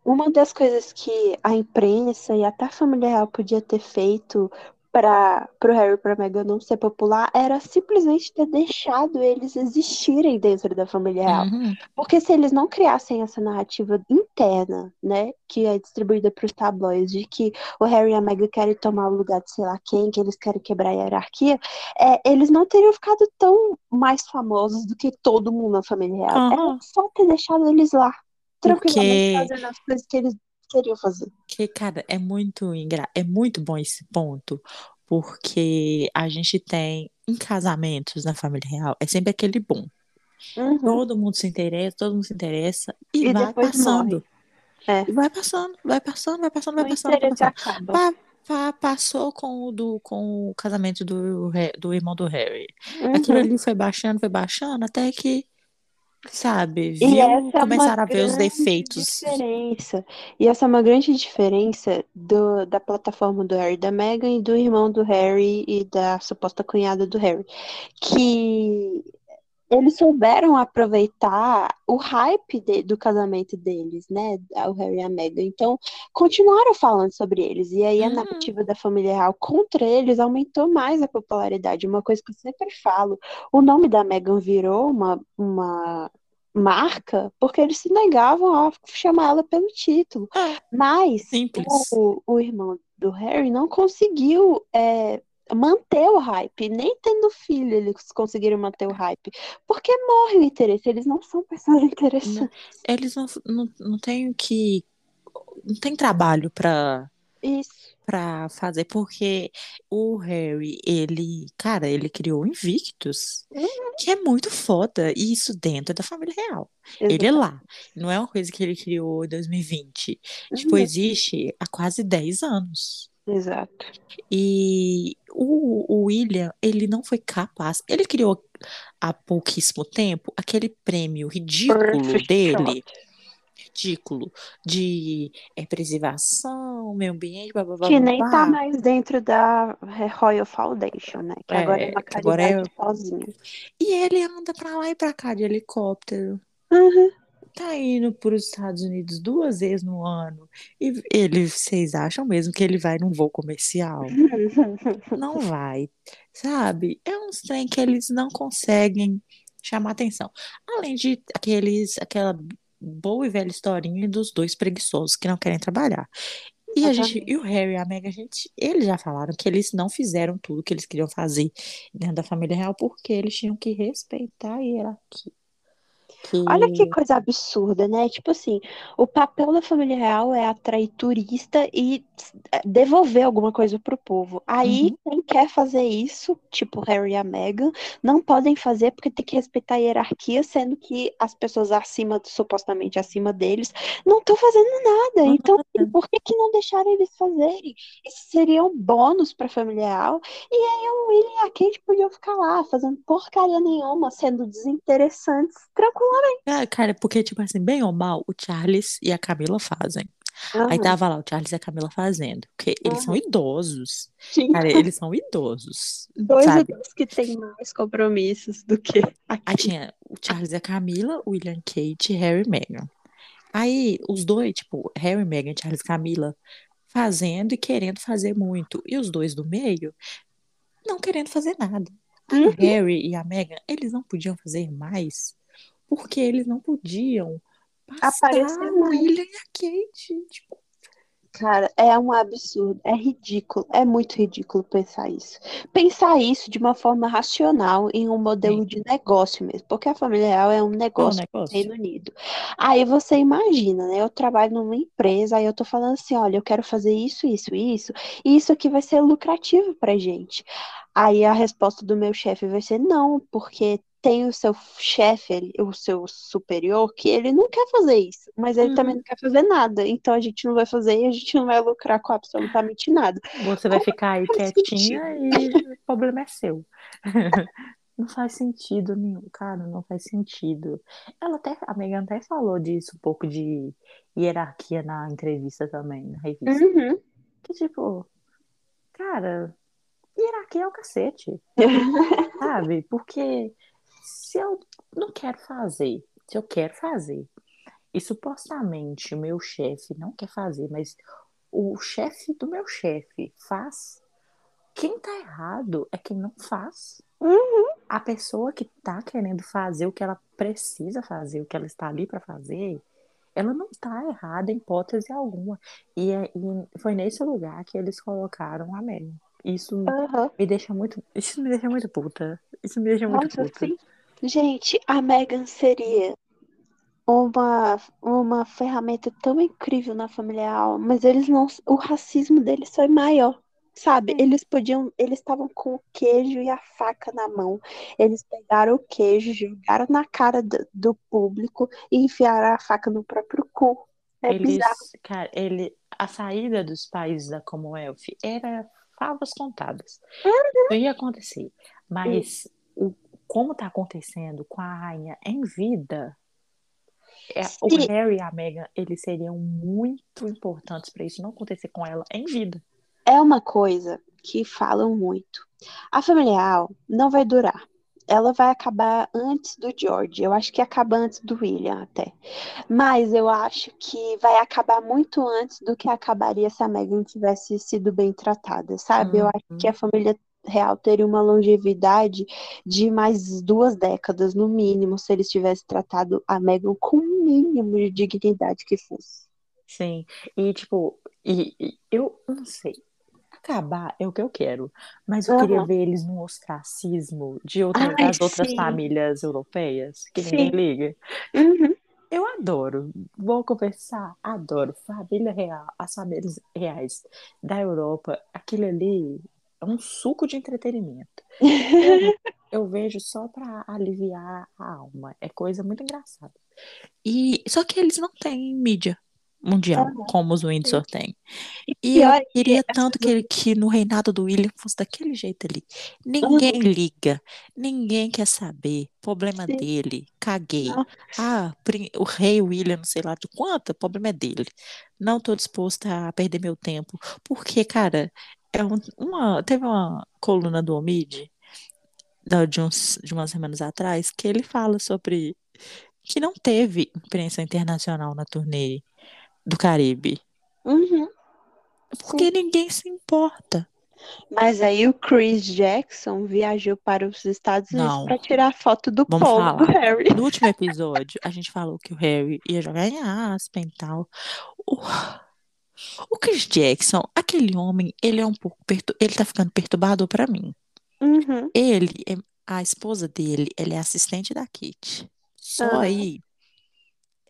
uma das coisas que a imprensa e até a família real podia ter feito para o Harry e para Meghan não ser popular era simplesmente ter deixado eles existirem dentro da família real. Uhum. Porque se eles não criassem essa narrativa interna, né, que é distribuída para os tabloides, de que o Harry e a Meghan querem tomar o lugar de sei lá quem, que eles querem quebrar a hierarquia, é, eles não teriam ficado tão mais famosos do que todo mundo na família real. Aham. Era só ter deixado eles lá, tranquilamente Porque- fazendo as coisas que eles queriam fazer. Que, cara, é muito engra... é muito bom esse ponto, porque a gente tem em casamentos na família real, é sempre aquele bom. Uhum. Todo mundo se interessa, todo mundo se interessa e, E vai passando. É. E vai passando, vai passando, vai passando, vai passando, vai passando. passou com o, do, com o casamento do, do irmão do Harry. Aquilo Uhum. ali foi baixando, foi baixando, até que, sabe, E viu, essa é começaram a ver os grande defeitos. diferença. E essa é uma grande diferença do, da plataforma do Harry e da Meghan e do irmão do Harry e da suposta cunhada do Harry. Que eles souberam aproveitar o hype de- do casamento deles, né? O Harry e a Meghan. Então, continuaram falando sobre eles. E aí a Uhum. narrativa da família real contra eles aumentou mais a popularidade. Uma coisa que eu sempre falo: o nome da Meghan virou uma, uma marca porque eles se negavam a chamar ela pelo título. É, Mas o, o irmão do Harry não conseguiu é, manter o hype. Nem tendo filho eles conseguiram manter o hype. Porque morre o interesse. Eles não são pessoas interessantes. Eles não, não, não têm que. Não tem trabalho pra. Isso. pra fazer, porque o Harry, ele, cara, ele criou Invictus, que é muito foda, e isso dentro da família real. Ele é lá, não é uma coisa que ele criou em 2020. Tipo, Uhum. existe há quase 10 anos. Exato. E o, o William, ele não foi capaz, ele criou há pouquíssimo tempo aquele prêmio ridículo Perfect dele, shot. ridículo, de é, preservação, meio ambiente, blá, blá, blá, Que blá, nem tá blá. mais dentro da Royal Foundation, né? Que agora é É, uma que agora é- caridade sozinha. E ele anda pra lá e pra cá de helicóptero. Uhum. Tá indo para os Estados Unidos duas vezes no ano. E ele, vocês acham mesmo que ele vai num voo comercial? Não vai, sabe? É uns trem que eles não conseguem chamar atenção. Além de aqueles, aquela boa e velha historinha dos dois preguiçosos que não querem trabalhar. E a gente, e o Harry e a Meghan, a gente, eles já falaram que eles não fizeram tudo que eles queriam fazer dentro da família real porque eles tinham que respeitar a hierarquia. Que Olha que coisa absurda, né? Tipo assim, o papel da família real é atrair turista e eh, devolver alguma coisa pro povo. Aí, Uhum. quem quer fazer isso, tipo Harry e a Meghan, não podem fazer porque tem que respeitar a hierarquia, sendo que as pessoas acima, supostamente acima deles, não estão fazendo nada. Uhum. Então, assim, por que que não deixaram eles fazerem? Isso seria um bônus pra família real. E aí o William e a Kate podiam ficar lá, fazendo porcaria nenhuma, sendo desinteressantes, tranquilo. Ah, Cara, porque, tipo assim, bem ou mal, o Charles e a Camila fazem. Aí Aham. tava lá o Charles e a Camila fazendo. Porque eles são idosos. Sim. Cara, eles são idosos. Dois sabe? adultos que têm mais compromissos do que Aí aqui. tinha o Charles e a Camila, o William Kate, Harry e Meghan. Aí os dois, tipo, Harry, Meghan, Charles e Camila, fazendo e querendo fazer muito. E os dois do meio, não querendo fazer nada. Aí o Harry e a Meghan, eles não podiam fazer mais, porque eles não podiam passar Aparecer o. William e a Kate. Tipo, Cara, é um absurdo, é ridículo, é muito ridículo pensar isso. Pensar isso de uma forma racional em um modelo Sim. de negócio mesmo, porque a família real é um é um negócio negócio. Reino Unido. Aí você imagina, né? Eu trabalho numa empresa, aí eu tô falando assim, olha, eu quero fazer isso, isso, isso, e isso aqui vai ser lucrativo pra gente. Aí a resposta do meu chefe vai ser não, porque tem o seu chefe, ele- o seu superior, que ele não quer fazer isso, mas ele também Uhum. não quer fazer nada. Então a gente não vai fazer e a gente não vai lucrar com absolutamente nada. Você vai Como ficar aí quietinha e o problema é seu. Não faz sentido nenhum, cara, não faz sentido. Ela até, a Megan até falou disso, um pouco de hierarquia na entrevista também, na revista. Uhum. Que tipo, cara, hierarquia é o cacete, sabe? Porque se eu não quero fazer, se eu quero fazer, e supostamente o meu chefe não quer fazer, mas o chefe do meu chefe faz, quem tá errado é quem não faz. A pessoa que tá querendo fazer o que ela precisa fazer, o que ela está ali para fazer, ela não tá errada em hipótese alguma. E, é- e foi nesse lugar que eles colocaram a Megan. Isso Aham. me deixa muito, isso me deixa muito puta. Isso me deixa muito Nossa, puta. sim. Gente, a Megan seria uma, uma ferramenta tão incrível na família real, mas eles não, o racismo deles foi maior, sabe? É. Eles podiam, eles estavam com o queijo e a faca na mão. Eles pegaram o queijo, jogaram na cara do, do público e enfiaram a faca no próprio cu. É Eles, bizarro. cara, ele, a saída dos países da Commonwealth era favas contadas. Uhum. Isso ia acontecer. Mas o, como tá acontecendo com a rainha em vida, é, o. Harry e a Meghan, eles seriam muito importantes para isso não acontecer com ela em vida. É uma coisa que falam muito. A família real não vai durar. Ela vai acabar antes do George. Eu acho que acaba antes do William até. Mas eu acho que vai acabar muito antes do que acabaria se a Meghan tivesse sido bem tratada, sabe? Eu acho que a família real teria uma longevidade de mais duas décadas, no mínimo, se eles tivessem tratado a Meghan com o mínimo de dignidade que fosse. Sim. E, tipo, e, e eu não sei. Acabar é o que eu quero. Mas eu queria Aham. ver eles no ostracismo de outra, Ai, das outras sim. famílias europeias, que ninguém Sim. liga. Uhum. Eu adoro. Vou conversar. Adoro. Família real. As famílias reais da Europa. Aquilo ali é um suco de entretenimento. Eu, eu vejo só para aliviar a alma. É coisa muito engraçada. E só que eles não têm mídia mundial, como os Windsor têm. E eu é que queria tanto que, ele- que no reinado do William fosse daquele jeito ali. Ninguém liga, ninguém quer saber. Problema Sim. dele, caguei. Não. Ah, o rei William, não sei lá de quanto, problema é dele. Não tô disposta a perder meu tempo. Porque, cara, é um- uma, teve uma coluna do Omid, de, uns, de umas semanas atrás, que ele fala sobre que não teve imprensa internacional na turnê do Caribe. Uhum. Porque ninguém se importa. Mas aí o Chris Jackson viajou para os Estados Unidos para tirar foto do Vamos do. Harry. No último episódio, a gente falou que o Harry ia jogar em Aspen e tal. O, o Chris Jackson, aquele homem, ele é um pouco ele tá ficando perturbador pra mim. Uhum. Ele, é- a esposa dele, ela é assistente da Kit. Só Aham. aí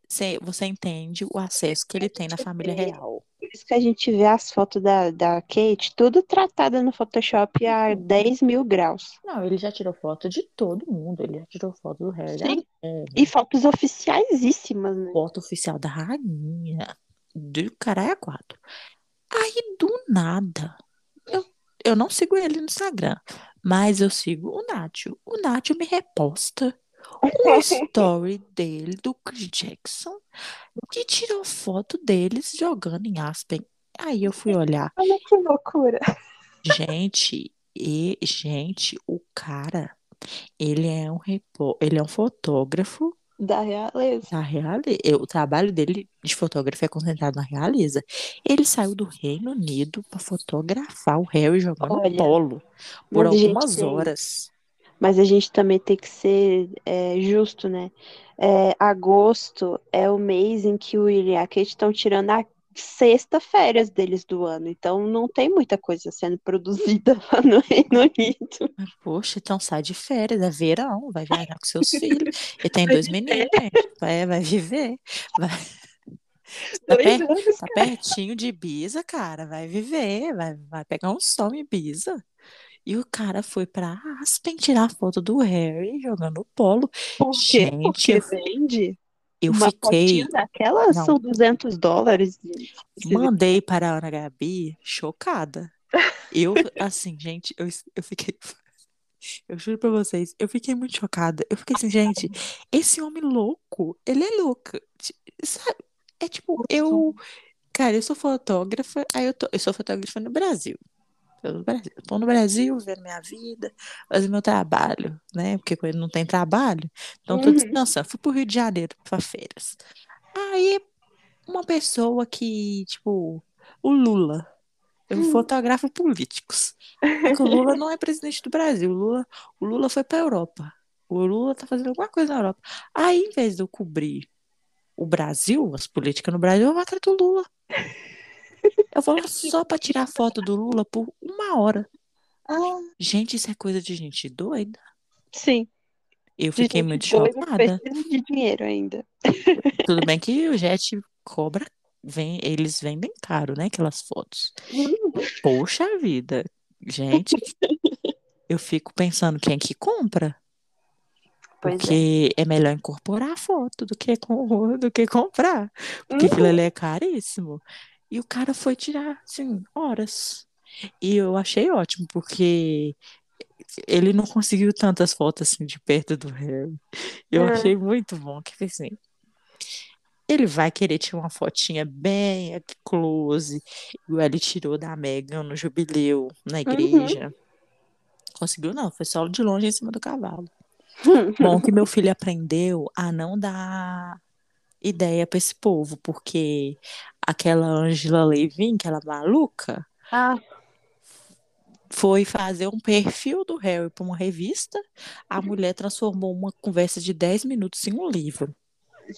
cê- você entende o acesso que ele tem na família real. Por isso que a gente vê as fotos da, da Kate, tudo tratada no Photoshop a 10 mil graus. Não, ele já tirou foto de todo mundo. Ele já tirou foto do Harry, da Sim. E fotos oficiaisíssimas, né? foto oficial da rainha, do caralho a quatro. Aí, do nada, eu, eu não sigo ele no Instagram, mas eu sigo o Nátio. O Nátio me reposta um story dele, do Chris Jackson, que tirou foto deles jogando em Aspen. Aí eu fui olhar. Olha que loucura. Gente, e, gente, o cara, ele é um repó, ele é um fotógrafo Da realeza. da Realeza. O trabalho dele de fotógrafo é concentrado na Realeza. Ele saiu do Reino Unido para fotografar o Harry jogando Olha, polo por algumas tem- horas. Mas a gente também tem que ser é, justo, né? É, agosto é o mês em que o William e a Kate estão tirando a sexta férias deles do ano. Então não tem muita coisa sendo produzida lá no Reino Unido. Poxa, então sai de férias, é verão, vai viajar com seus filhos. Ele tem dois meninos. Vai, vai viver. Vai, tá, per- anos, tá pertinho de Ibiza, cara. Vai viver, vai, vai pegar um sol em Ibiza. E o cara foi pra Aspen tirar foto do Harry jogando polo. Por quê? Gente, Porque vende. Eu Uma fiquei. Não. são 200 dólares. Mandei para a Ana Gabi chocada. Eu, assim, gente, eu, eu fiquei. Eu juro pra vocês, eu fiquei muito chocada. Eu fiquei assim, gente, esse homem louco, ele é louco. Sabe? É tipo, eu. Cara, eu sou fotógrafa, aí eu, tô, eu sou fotógrafa no Brasil. No Brasil. Tô no Brasil, vendo minha vida, fazendo meu trabalho, né? Porque quando não tem trabalho, então tô Uhum. descansando. Fui pro Rio de Janeiro pra férias. Aí uma pessoa que, tipo, o Lula. Eu fotografo políticos. O Lula não é presidente do Brasil. O Lula, o Lula foi pra Europa. O Lula tá fazendo alguma coisa na Europa. Aí, em vez de eu cobrir o Brasil, as políticas no Brasil, eu vou atrás do Lula. Eu vou lá só pra tirar foto do Lula por uma hora. Ah, Gente, isso é coisa de gente doida. sim. Eu De fiquei muito chocada. de dinheiro ainda. Tudo bem que o Jet cobra, vem, eles vendem caro, né? Aquelas fotos. Poxa vida, gente, eu fico pensando quem que compra, Pois é. porque é melhor incorporar a foto do que, com- do que comprar, porque aquilo ali é caríssimo. E o cara foi tirar, assim, horas. E eu achei ótimo, porque ele não conseguiu tantas fotos assim de perto do Harry. Eu É. achei muito bom, que assim, ele vai querer tirar uma fotinha bem aqui close, igual ele tirou da Megan no jubileu, na igreja. Conseguiu não, foi só de longe em cima do cavalo. Bom que meu filho aprendeu a não dar ideia pra esse povo, porque aquela Angela Levin, aquela maluca, Ah, foi fazer um perfil do Harry para uma revista. A mulher transformou uma conversa de 10 minutos em um livro.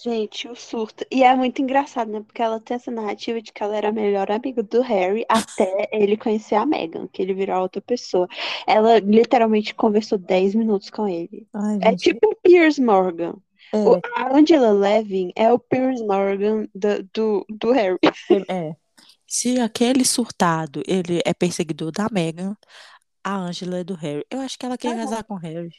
gente, o surto. E é muito engraçado, né? Porque ela tem essa narrativa de que ela era a melhor amiga do Harry até ele conhecer a Meghan, que ele virou outra pessoa. Ela literalmente conversou 10 minutos com ele. Ai, É gente, tipo o Piers Morgan. É, A Angela Levin é o Piers Morgan do, do, do Harry. é. Se aquele surtado ele é perseguidor da Meghan, a Angela é do Harry. Eu acho que ela quer casar com o Harry.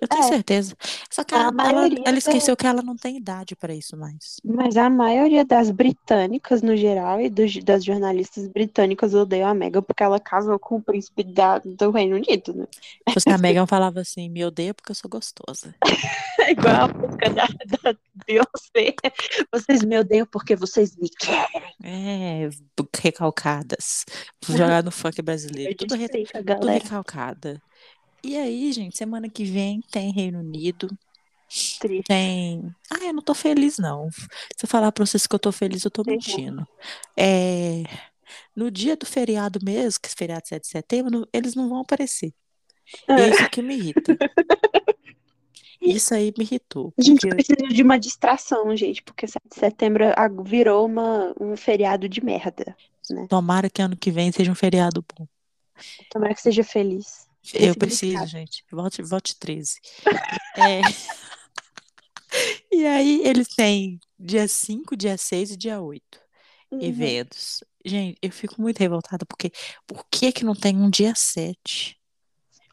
Eu tenho É. certeza. Só que A ela, ela, ela da- esqueceu que ela não tem idade para isso mais. Mas a maioria das britânicas, no geral, e dos, das jornalistas britânicas odeiam a Meghan porque ela casou com o príncipe da, do Reino Unido, né? Porque a Meghan falava assim, me odeia porque eu sou gostosa. É igual a música da, da Beyoncé. Vocês me odeiam porque vocês me querem. É, recalcadas. Jogar no funk brasileiro. Tudo, re- tudo recalcada. E aí, gente, semana que vem tem Reino Unido. Triste. Tem. Ah, eu não tô feliz, não. Se eu falar pra vocês que eu tô feliz, eu tô mentindo. É... No dia do feriado mesmo, que é feriado 7 de setembro, eles não vão aparecer. E é isso que me irrita. Isso aí me irritou. A gente precisa de uma distração, gente, porque 7 de setembro ah, virou uma, um feriado de merda. tomara que ano que vem seja um feriado bom. Tomara que seja feliz. Eu preciso, gente. Volte, volte 13. É. E aí, eles têm dia 5, dia 6 e dia 8 Uhum. eventos. Gente, eu fico muito revoltada porque por que que não tem um dia 7?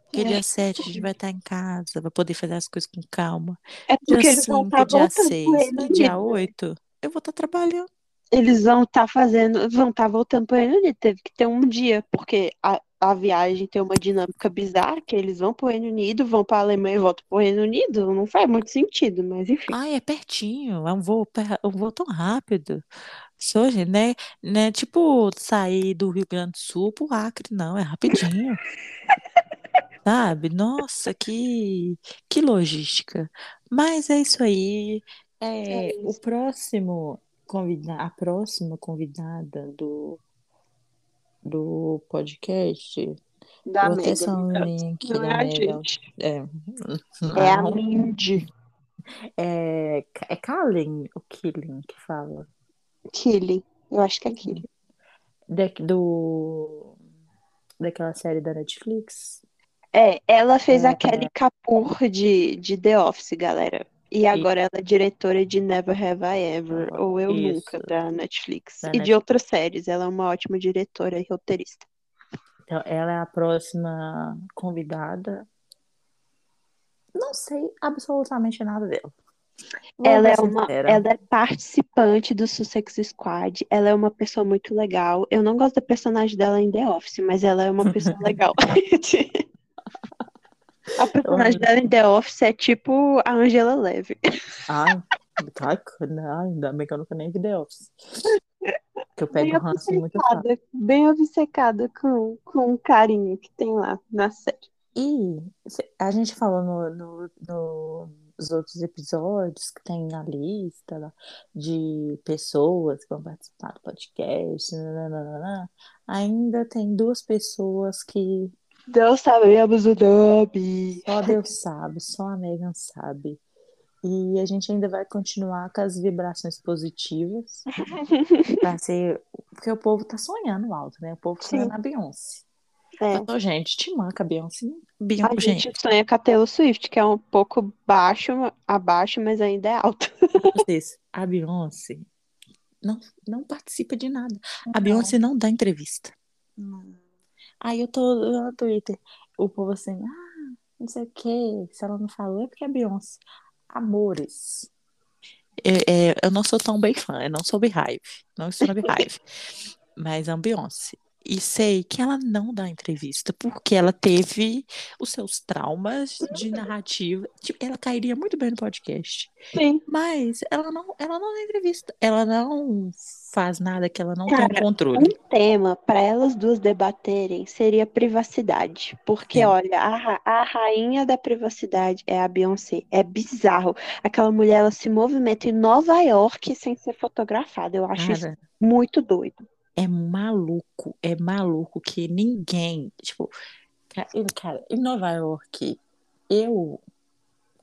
Porque É. dia 7 a gente vai estar em casa, vai poder fazer as coisas com calma. É porque Dia eles vão 5, estar dia voltando pro 6 Reino e dia Unido. 8 eu vou estar trabalhando. Eles vão estar fazendo, vão estar voltando Reino Unido. Teve que ter um dia, porque a- a viagem tem uma dinâmica bizarra, que eles vão pro Reino Unido, vão pra Alemanha e voltam pro Reino Unido. Não faz muito sentido, mas enfim. Ai, é pertinho, é um voo, um voo tão rápido. Gente, né, né, tipo sair do Rio Grande do Sul pro Acre, não, é rapidinho, sabe? Nossa, que, que logística. Mas é isso aí. É É, o isso. próximo convida, a próxima convidada do, do podcast, Da vou caso. link Não é a Megan. gente. É, É a Mindy. é, é Kalin, o Killing que fala. Killing. Eu acho que é Killing. Da, do, daquela série da Netflix. É, ela fez É, a Kelly Kapoor de, de The Office, galera. E agora ela é diretora de Never Have I Ever, ou Eu Nunca, Isso, da Netflix. da E de Netflix. outras séries. Ela é uma ótima diretora e roteirista. Então, ela é a próxima convidada. Não sei absolutamente nada dela. Vou Ela é uma, sincera. ela é participante do Sussex Squad. Ela é uma pessoa muito legal. Eu não gosto da personagem dela em The Office, mas ela é uma pessoa legal. A personagem dela em The Office é tipo a Angela Levy. Ai, não, ainda bem que eu nunca nem vi The Office. Que eu Bem pego ranço muito fácil. bem obcecada com, com o carinho que tem lá na série. E a gente falou no, no, no- nos outros episódios que tem na lista lá, de pessoas que vão participar do podcast, nananana. ainda tem duas pessoas que Deus sabemos o nome. só Deus sabe, só a Megan sabe. E a gente ainda vai continuar com as vibrações positivas para ser. Porque o povo tá sonhando alto, né? O povo Sim. sonhando a Beyoncé. É. Tô, gente, te manca a Beyoncé. A Beyoncé, gente gente, sonha com a Taylor Swift, que é um pouco baixo, abaixo, mas ainda é alto. vocês, a Beyoncé não, não participa de nada. A Beyoncé não dá entrevista. Aí eu tô no Twitter, o povo assim, ah, não sei o quê, se ela não falou é porque é Beyoncé. Amores. É, é, eu não sou tão bem fã, eu não sou Beehive, não na Beehive, mas é a Beyoncé. E sei que ela não dá entrevista, porque ela teve os seus traumas de narrativa. Tipo, ela cairia muito bem no podcast. Sim. Mas ela não, ela não dá entrevista. Ela não faz nada que ela não tem Cara, controle. Um tema para elas duas debaterem seria privacidade. Porque, olha, a, a rainha da privacidade é a Beyoncé. É bizarro. Aquela mulher, ela se movimenta em Nova York sem ser fotografada. Eu acho isso Cara, muito doido. É maluco, é maluco que ninguém, tipo, cara, em Nova York, eu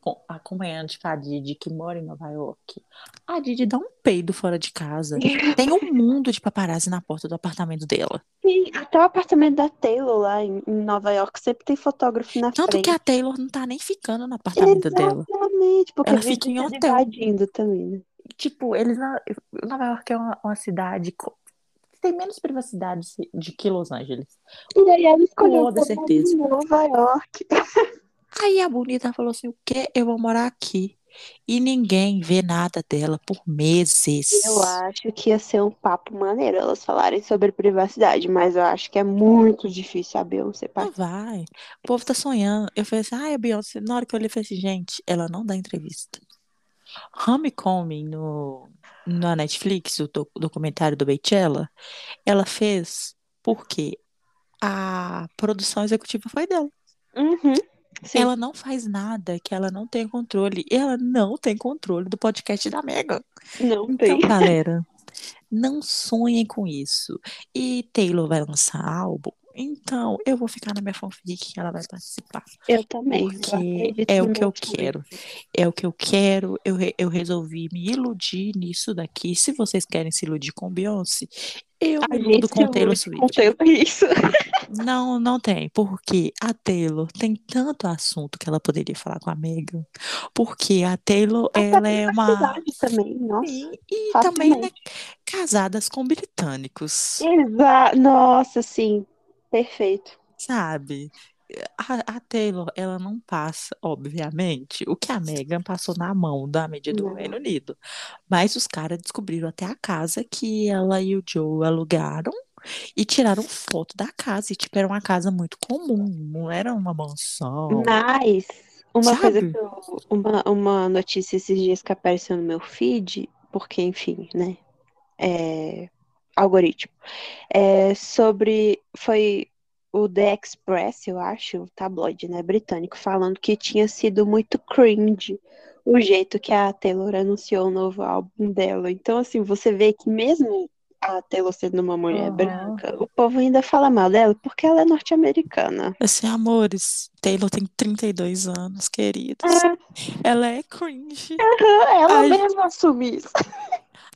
co- acompanhante com a Didi que mora em Nova York, a Didi dá um peido fora de casa. Tem um mundo de paparazzi na porta do apartamento dela. Sim, até o apartamento da Taylor lá em, Nova York sempre tem fotógrafo na Tanto que frente. a Taylor não tá nem ficando no apartamento dela. Exatamente, porque Ela fica em hotel. invadindo também, né? Tipo, eles Nova York é uma, uma cidade que tem menos privacidade de que Los Angeles. E daí ela escolheu toda certeza. Nova York. Aí a bonita falou assim: o quê? Eu vou morar aqui. E ninguém vê nada dela por meses. Eu acho que ia ser um papo maneiro elas falarem sobre privacidade, mas eu acho que é muito difícil a Beyoncé participar. vai. O povo tá sonhando. Eu falei assim: ai, a Beyoncé. Na hora que eu olhei, eu falei assim: gente, ela não dá entrevista. Homecoming no, na Netflix, o doc- documentário do Beychella, ela fez porque a produção executiva foi dela. Uhum. Ela não faz nada que ela não tenha controle. E ela não tem controle do podcast da Megan. Não Então, tem. galera, não sonhem com isso. E Taylor vai lançar álbum. Então, eu vou ficar na minha fanfic que ela vai participar. Eu também. Porque é o que eu também. quero. É o que eu quero. Eu, eu resolvi me iludir nisso daqui. Se vocês querem se iludir com Beyoncé, eu A me iludo com Taylor ilude com Swift. Taylor. Isso. Não, não tem. Porque a Taylor tem tanto assunto que ela poderia falar com a Megan. Porque a Taylor, Até ela é uma. também, nossa. Sim, e também, né, casadas com britânicos, Exa Nossa, sim. Perfeito. sabe? A, a Taylor, ela não passa, obviamente, o que a Meghan passou na mão da mídia do. Reino Unido. Mas os caras descobriram até a casa que ela e o Joe alugaram E tiraram foto da casa. E, tipo, era uma casa muito comum. Não era uma mansão. Mas uma coisa Sabe? que eu, uma, uma notícia esses dias que apareceu no meu feed, porque, enfim, né? É, algoritmo. É sobre. Foi o The Express, eu acho, o tabloide, né, britânico, falando que tinha sido muito cringe o jeito que a Taylor anunciou o novo álbum dela. Então, assim, você vê que mesmo a Taylor sendo uma mulher Aham. branca, o povo ainda fala mal dela porque ela é norte-americana. Assim, amores, Taylor tem 32 anos, queridos. Ela é cringe. Ela Ai. mesma assume isso.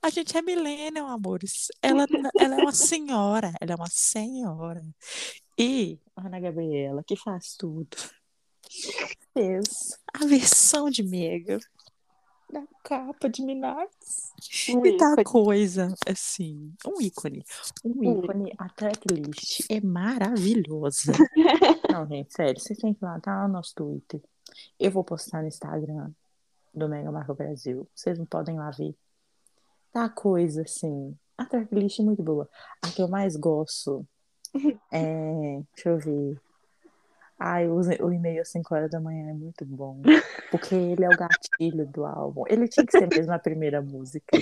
A gente é millennial, amores. Ela, ela é uma senhora. Ela é uma senhora. E a Ana Gabriela, que faz tudo, fez a versão de Mega da capa de Minards. Um E tá coisa assim, um ícone. Um Um ícone, a tracklist é maravilhosa. Não, gente, sério, vocês têm que ir lá, tá lá no nosso Twitter. Eu vou postar no Instagram do Mega Marco Brasil. Vocês não podem lá ver. Tá coisa assim. A tracklist é muito boa. A que eu mais gosto é. Deixa eu ver. Ai, o, o e-mail às 5 horas da manhã é muito bom. Porque ele é o gatilho do álbum. Ele tinha que ser mesmo a primeira música.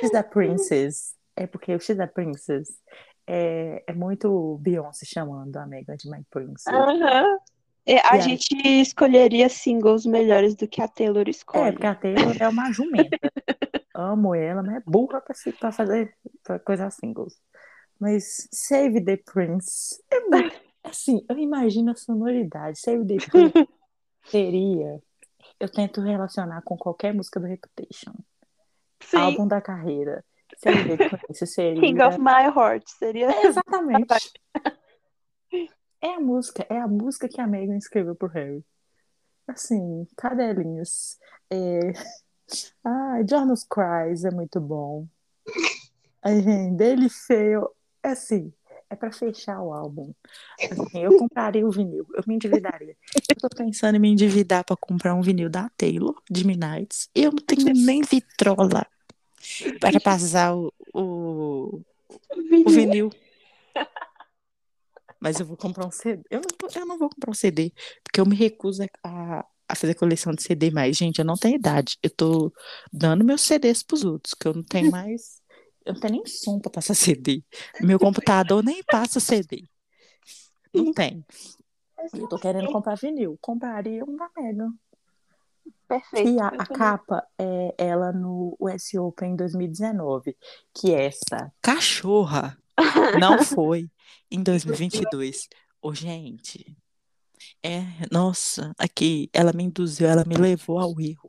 She's a Princess. É porque o She's a Princess é, é muito Beyoncé chamando a Megan de My Princess. Aham. É, a E aí? gente escolheria singles melhores do que a Taylor É, escolhe. porque a Taylor é uma jumenta. Amo ela, mas é burra pra, se- pra fazer pra coisas singles. Mas Save the Prince é. Assim, eu imagino a sonoridade. Save the Prince seria. Eu tento relacionar com qualquer música do Reputation. Sim. Álbum da carreira. Save the Prince seria. King of My Heart seria. É, exatamente. É a música, é a música que a Megan escreveu pro Harry. Assim, cadelinhos. É... Ah, Jonas Cries é muito bom. Ai, gente, Daily Fail, é assim, é pra fechar o álbum. Assim, eu compraria o vinil, eu me endividaria. Eu tô pensando em me endividar pra comprar um vinil da Taylor, de Midnights. Eu não tenho nem vitrola para passar o, o, o vinil. Mas eu vou comprar um CD. Eu não, eu não vou comprar um CD, porque eu me recuso a, a fazer coleção de CD mais. Gente, eu não tenho idade. Eu tô dando meus CDs pros outros, que eu não tenho mais. Eu não tenho nem som pra passar CD. Meu computador nem passa CD. Não tem. Eu tô querendo comprar vinil. Compraria um da Mega. Perfeito. E a, a capa é ela no US Open 2019. Que essa cachorra não foi em 2022. Ô, gente. É, nossa, aqui ela me induziu, ela me levou ao erro.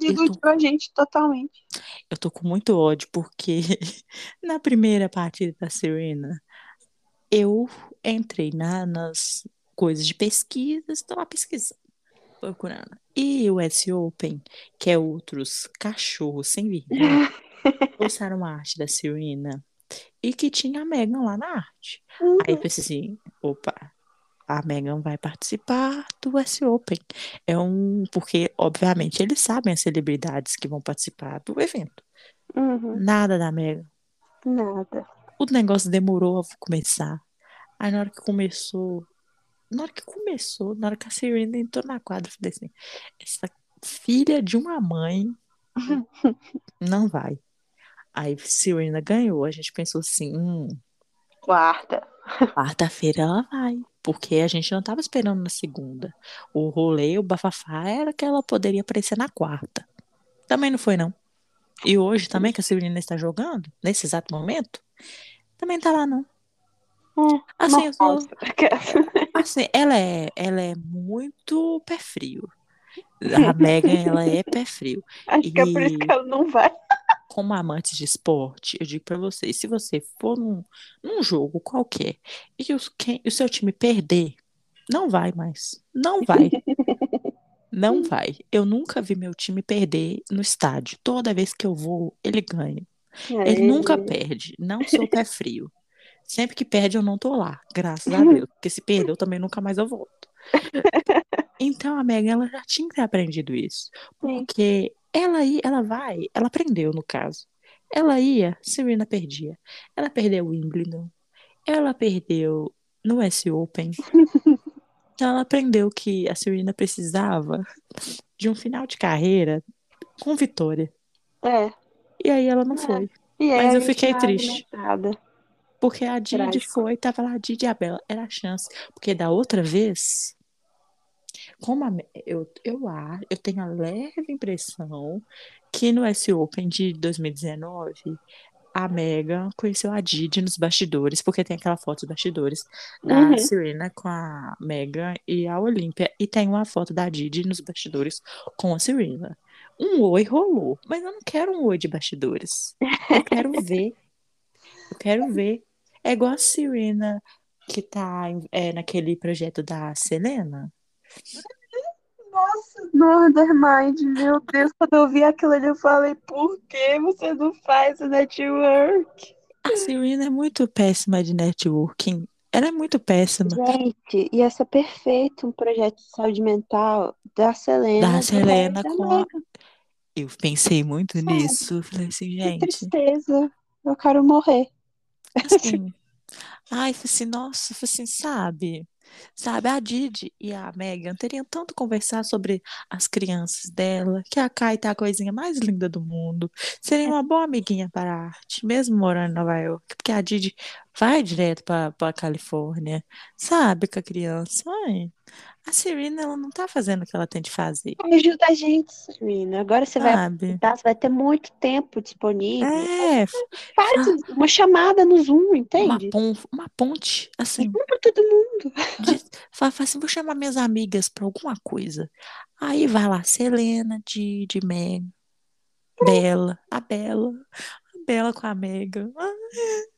Iludiu a gente totalmente. Eu tô com muito ódio porque na primeira partida da Serena eu entrei na, nas coisas de pesquisa, estou lá pesquisando, procurando. E o S Open, que é outros cachorros sem vergonha, postaram uma arte da Serena e que tinha a Megan lá na arte. Aí eu pensei assim, opa, a Megan vai participar do US Open. É um. Porque, obviamente, eles sabem as celebridades que vão participar do evento. Uhum. Nada da Megan. Nada. O negócio demorou a começar. Aí na hora que começou. Na hora que começou, na hora que a Serena entrou na quadra, eu falei assim: essa filha de uma mãe não vai. Aí Serena ganhou. A gente pensou assim: hum, Quarta. quarta-feira ela vai. Porque a gente não tava esperando na segunda. O rolê, o bafafá era que ela poderia aparecer na quarta. Também não foi, não. E hoje também, que a Serena está jogando, nesse exato momento, também tá lá, não. Hum, Assim, eu sou, assim, ela é, ela é muito pé frio. A Megan, ela é pé frio. Acho que é por isso E- que ela não vai. Como amante de esporte, eu digo pra vocês, se você for num, num jogo qualquer e os- quem- o seu time perder, não vai mais. Não vai. Não vai. Eu nunca vi meu time perder no estádio. Toda vez que eu vou, ele ganha. Ele nunca perde. Não sou pé frio. Sempre que perde, eu não tô lá. Graças a Deus. Porque se perdeu, também nunca mais eu volto. Então a Megan, ela já tinha que ter aprendido isso. Porque ela aí, ela vai, ela aprendeu no caso. Ela ia, Serena perdia. Ela perdeu o Wimbledon. Ela perdeu no US Open. Então ela aprendeu que a Serena precisava de um final de carreira com vitória. É. E aí ela não É. foi. E Mas eu fiquei não triste. nada. Porque a Didi Trágico. foi, tava lá, a Didi e a Bela. Era a chance. Porque da outra vez, como a, eu, eu, eu tenho a leve impressão que no S Open de 2019, a Megan conheceu a Didi nos bastidores, porque tem aquela foto dos bastidores da Uhum. Serena com a Megan e a Olímpia. E tem uma foto da Didi nos bastidores com a Serena. Um oi rolou, mas eu não quero um oi de bastidores. Eu quero ver. Eu quero ver. É igual a Serena que tá é, naquele projeto da Selena. Nossa, Northern meu Deus, quando eu vi aquilo ali, eu falei, por que você não faz o network? A Serena é muito péssima de networking. Ela é muito péssima. Gente, ia ser perfeito um projeto de saúde mental da Selena. Da do Selena e da com a... Eu pensei muito Sabe? nisso. Falei assim, Que gente, tristeza. Eu quero morrer. assim. Ai, falei assim, nossa, falei assim, sabe? Sabe, a Didi e a Megan teriam tanto conversar sobre as crianças dela, que a Kai tá a coisinha mais linda do mundo. Seria uma boa amiguinha para a arte, mesmo morando em Nova York, porque a Didi vai direto para para Califórnia, sabe, com a criança. Ai, a Serena, ela não tá fazendo o que ela tem de fazer, Ajuda a gente, Serena. Agora você vai sabe? aproveitar, você vai ter muito tempo disponível. É, Faz uma chamada no Zoom, uma, entende? pon uma ponte, assim, Zoom pra todo mundo. de- fala, fala assim, vou chamar minhas amigas pra alguma coisa. Aí vai lá, Selena, Didi, Meg, Bela, a Bela, a Bela com a Megan. Ah,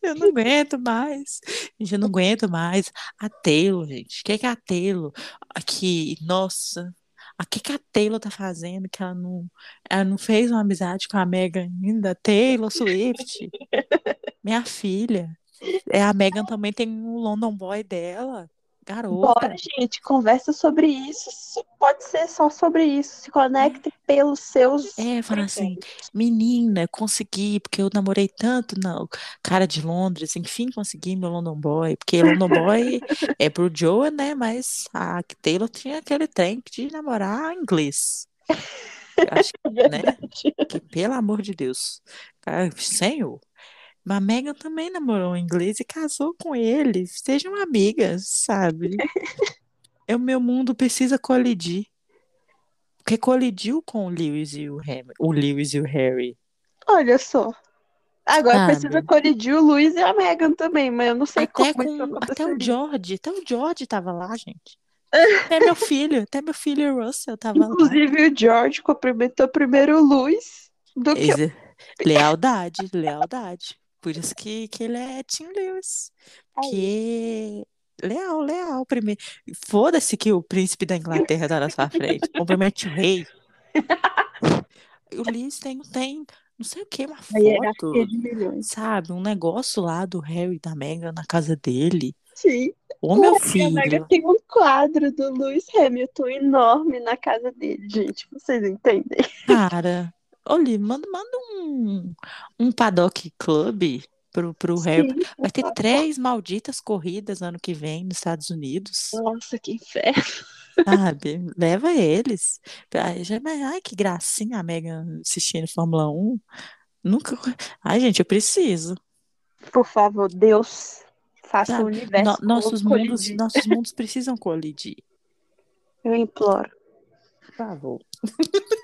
eu não aguento mais. Gente, eu não aguento mais. A Taylor, gente. O que que a Taylor aqui, nossa, o que que a Taylor tá fazendo que ela não, ela não fez uma amizade com a Megan ainda? Taylor Swift, minha filha. É, a Megan também tem um London Boy dela. Garota. Bora, gente, conversa sobre isso. Pode ser só sobre isso. Se conecte pelos seus. É, fala assim, menina, consegui, porque eu namorei tanto, não, cara de Londres, enfim, consegui meu London Boy, porque London Boy é pro Joe, né, mas a Taylor tinha aquele trem de namorar inglês. Acho que, né, que, pelo amor de Deus, senhor, mas a Megan também namorou um inglês e casou com ele, sejam amigas, sabe? É o meu mundo precisa colidir. Porque colidiu com o Lewis e o Harry. O Lewis e o Harry. Olha só. Agora Sabe? precisa colidir o Luiz e a Megan também, mas eu não sei Até, como isso com, até o George. Até o George tava lá, gente. Até meu filho. Até meu filho Russell tava lá. Inclusive o George cumprimentou primeiro o Luiz do que Exa- Lealdade, lealdade. Por isso que, que ele é Tim Lewis. Que leal, leal. Primeiro. Foda-se que o príncipe da Inglaterra tá na sua frente. Cumprimente o rei. O Lewis tem, tem não sei o que, uma foto. Sabe, um negócio lá do Harry e da Meghan na casa dele. Sim. Ô, meu Megan filho. tem um quadro do Lewis Hamilton enorme na casa dele, gente. Vocês entendem? Cara, olha, manda, manda um, um paddock club pro, pro. Sim. Vai ter três malditas corridas ano que vem nos Estados Unidos, Nossa, que inferno. sabe? Leva eles. Ai, já- ai, que gracinha a Megan assistindo Fórmula 1. Nunca. Ai, gente, eu preciso. Por favor, Deus, faça o Sabe? universo No- nossos colidir. mundos, nossos mundos precisam colidir. Eu imploro. Por favor.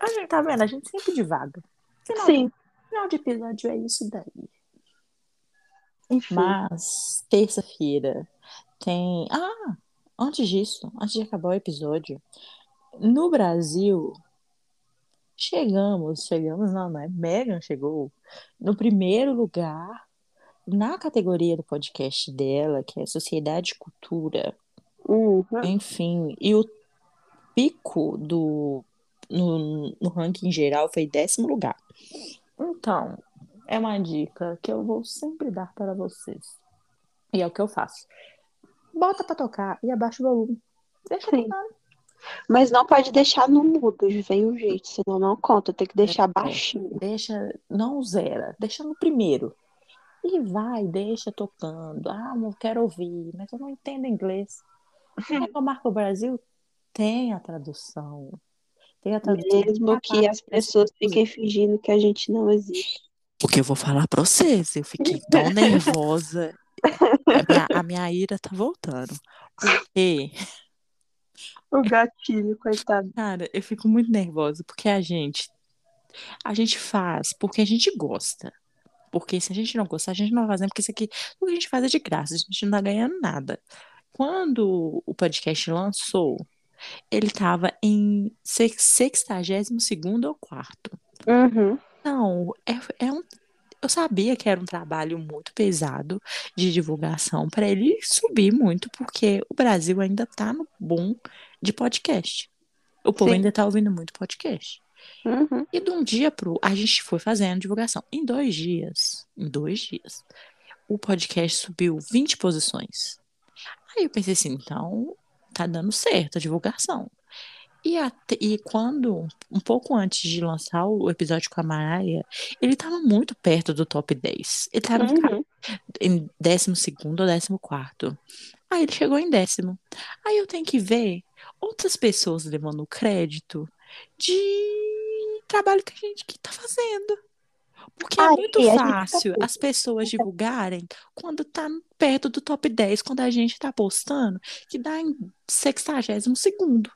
A gente tá vendo? A gente sempre divaga. Final, Sim, final de episódio é isso daí. enfim. Mas, terça-feira, tem. Ah, antes disso, antes de acabar o episódio, no Brasil, chegamos, chegamos, não, não é? Megan chegou no primeiro lugar na categoria do podcast dela, que é Sociedade e Cultura. Uhum. Enfim, e o pico do no, no ranking geral foi décimo lugar. Então, é uma dica que eu vou sempre dar para vocês. E é o que eu faço. Bota pra tocar e abaixa o volume. Deixa Sim. tocando. Mas não pode deixar no mudo, vem um jeito, senão não conta. Tem que deixar É. baixinho. Deixa, não zera, deixa no primeiro. E vai, deixa tocando. Ah, não quero ouvir, mas eu não entendo inglês. Aí a Marca Brasil tem a tradução. Mesmo que as pessoas fiquem fingindo que a gente não existe. Porque eu vou falar pra vocês, eu fiquei tão nervosa. A minha, a minha ira tá voltando. Porque, O gatilho, coitado. cara, eu fico muito nervosa porque a gente a gente faz porque a gente gosta. Porque se a gente não gostar, a gente não vai fazer, porque isso aqui, tudo que a gente faz é de graça, a gente não tá ganhando nada. Quando o podcast lançou, ele tava em 62 ou quarto. Uhum. Não, é, é um. Eu sabia que era um trabalho muito pesado de divulgação para ele subir muito, porque o Brasil ainda tá no boom de podcast. O povo Sim. ainda tá ouvindo muito podcast. Uhum. E de um dia pro. A gente foi fazendo divulgação. Em dois dias, em dois dias, o podcast subiu 20 posições. Aí eu pensei assim, então tá dando certo a divulgação. E, até, e quando, um pouco antes de lançar o episódio com a Mariah, ele tava muito perto do top 10. Ele tava Uhum. em décimo segundo ou décimo quarto. Aí ele chegou em décimo. Aí eu tenho que ver outras pessoas levando crédito de trabalho que a gente que tá fazendo. Porque é muito tá fácil puto. as pessoas divulgarem quando tá perto do top 10, quando a gente tá postando, que dá em sexagésimo segundo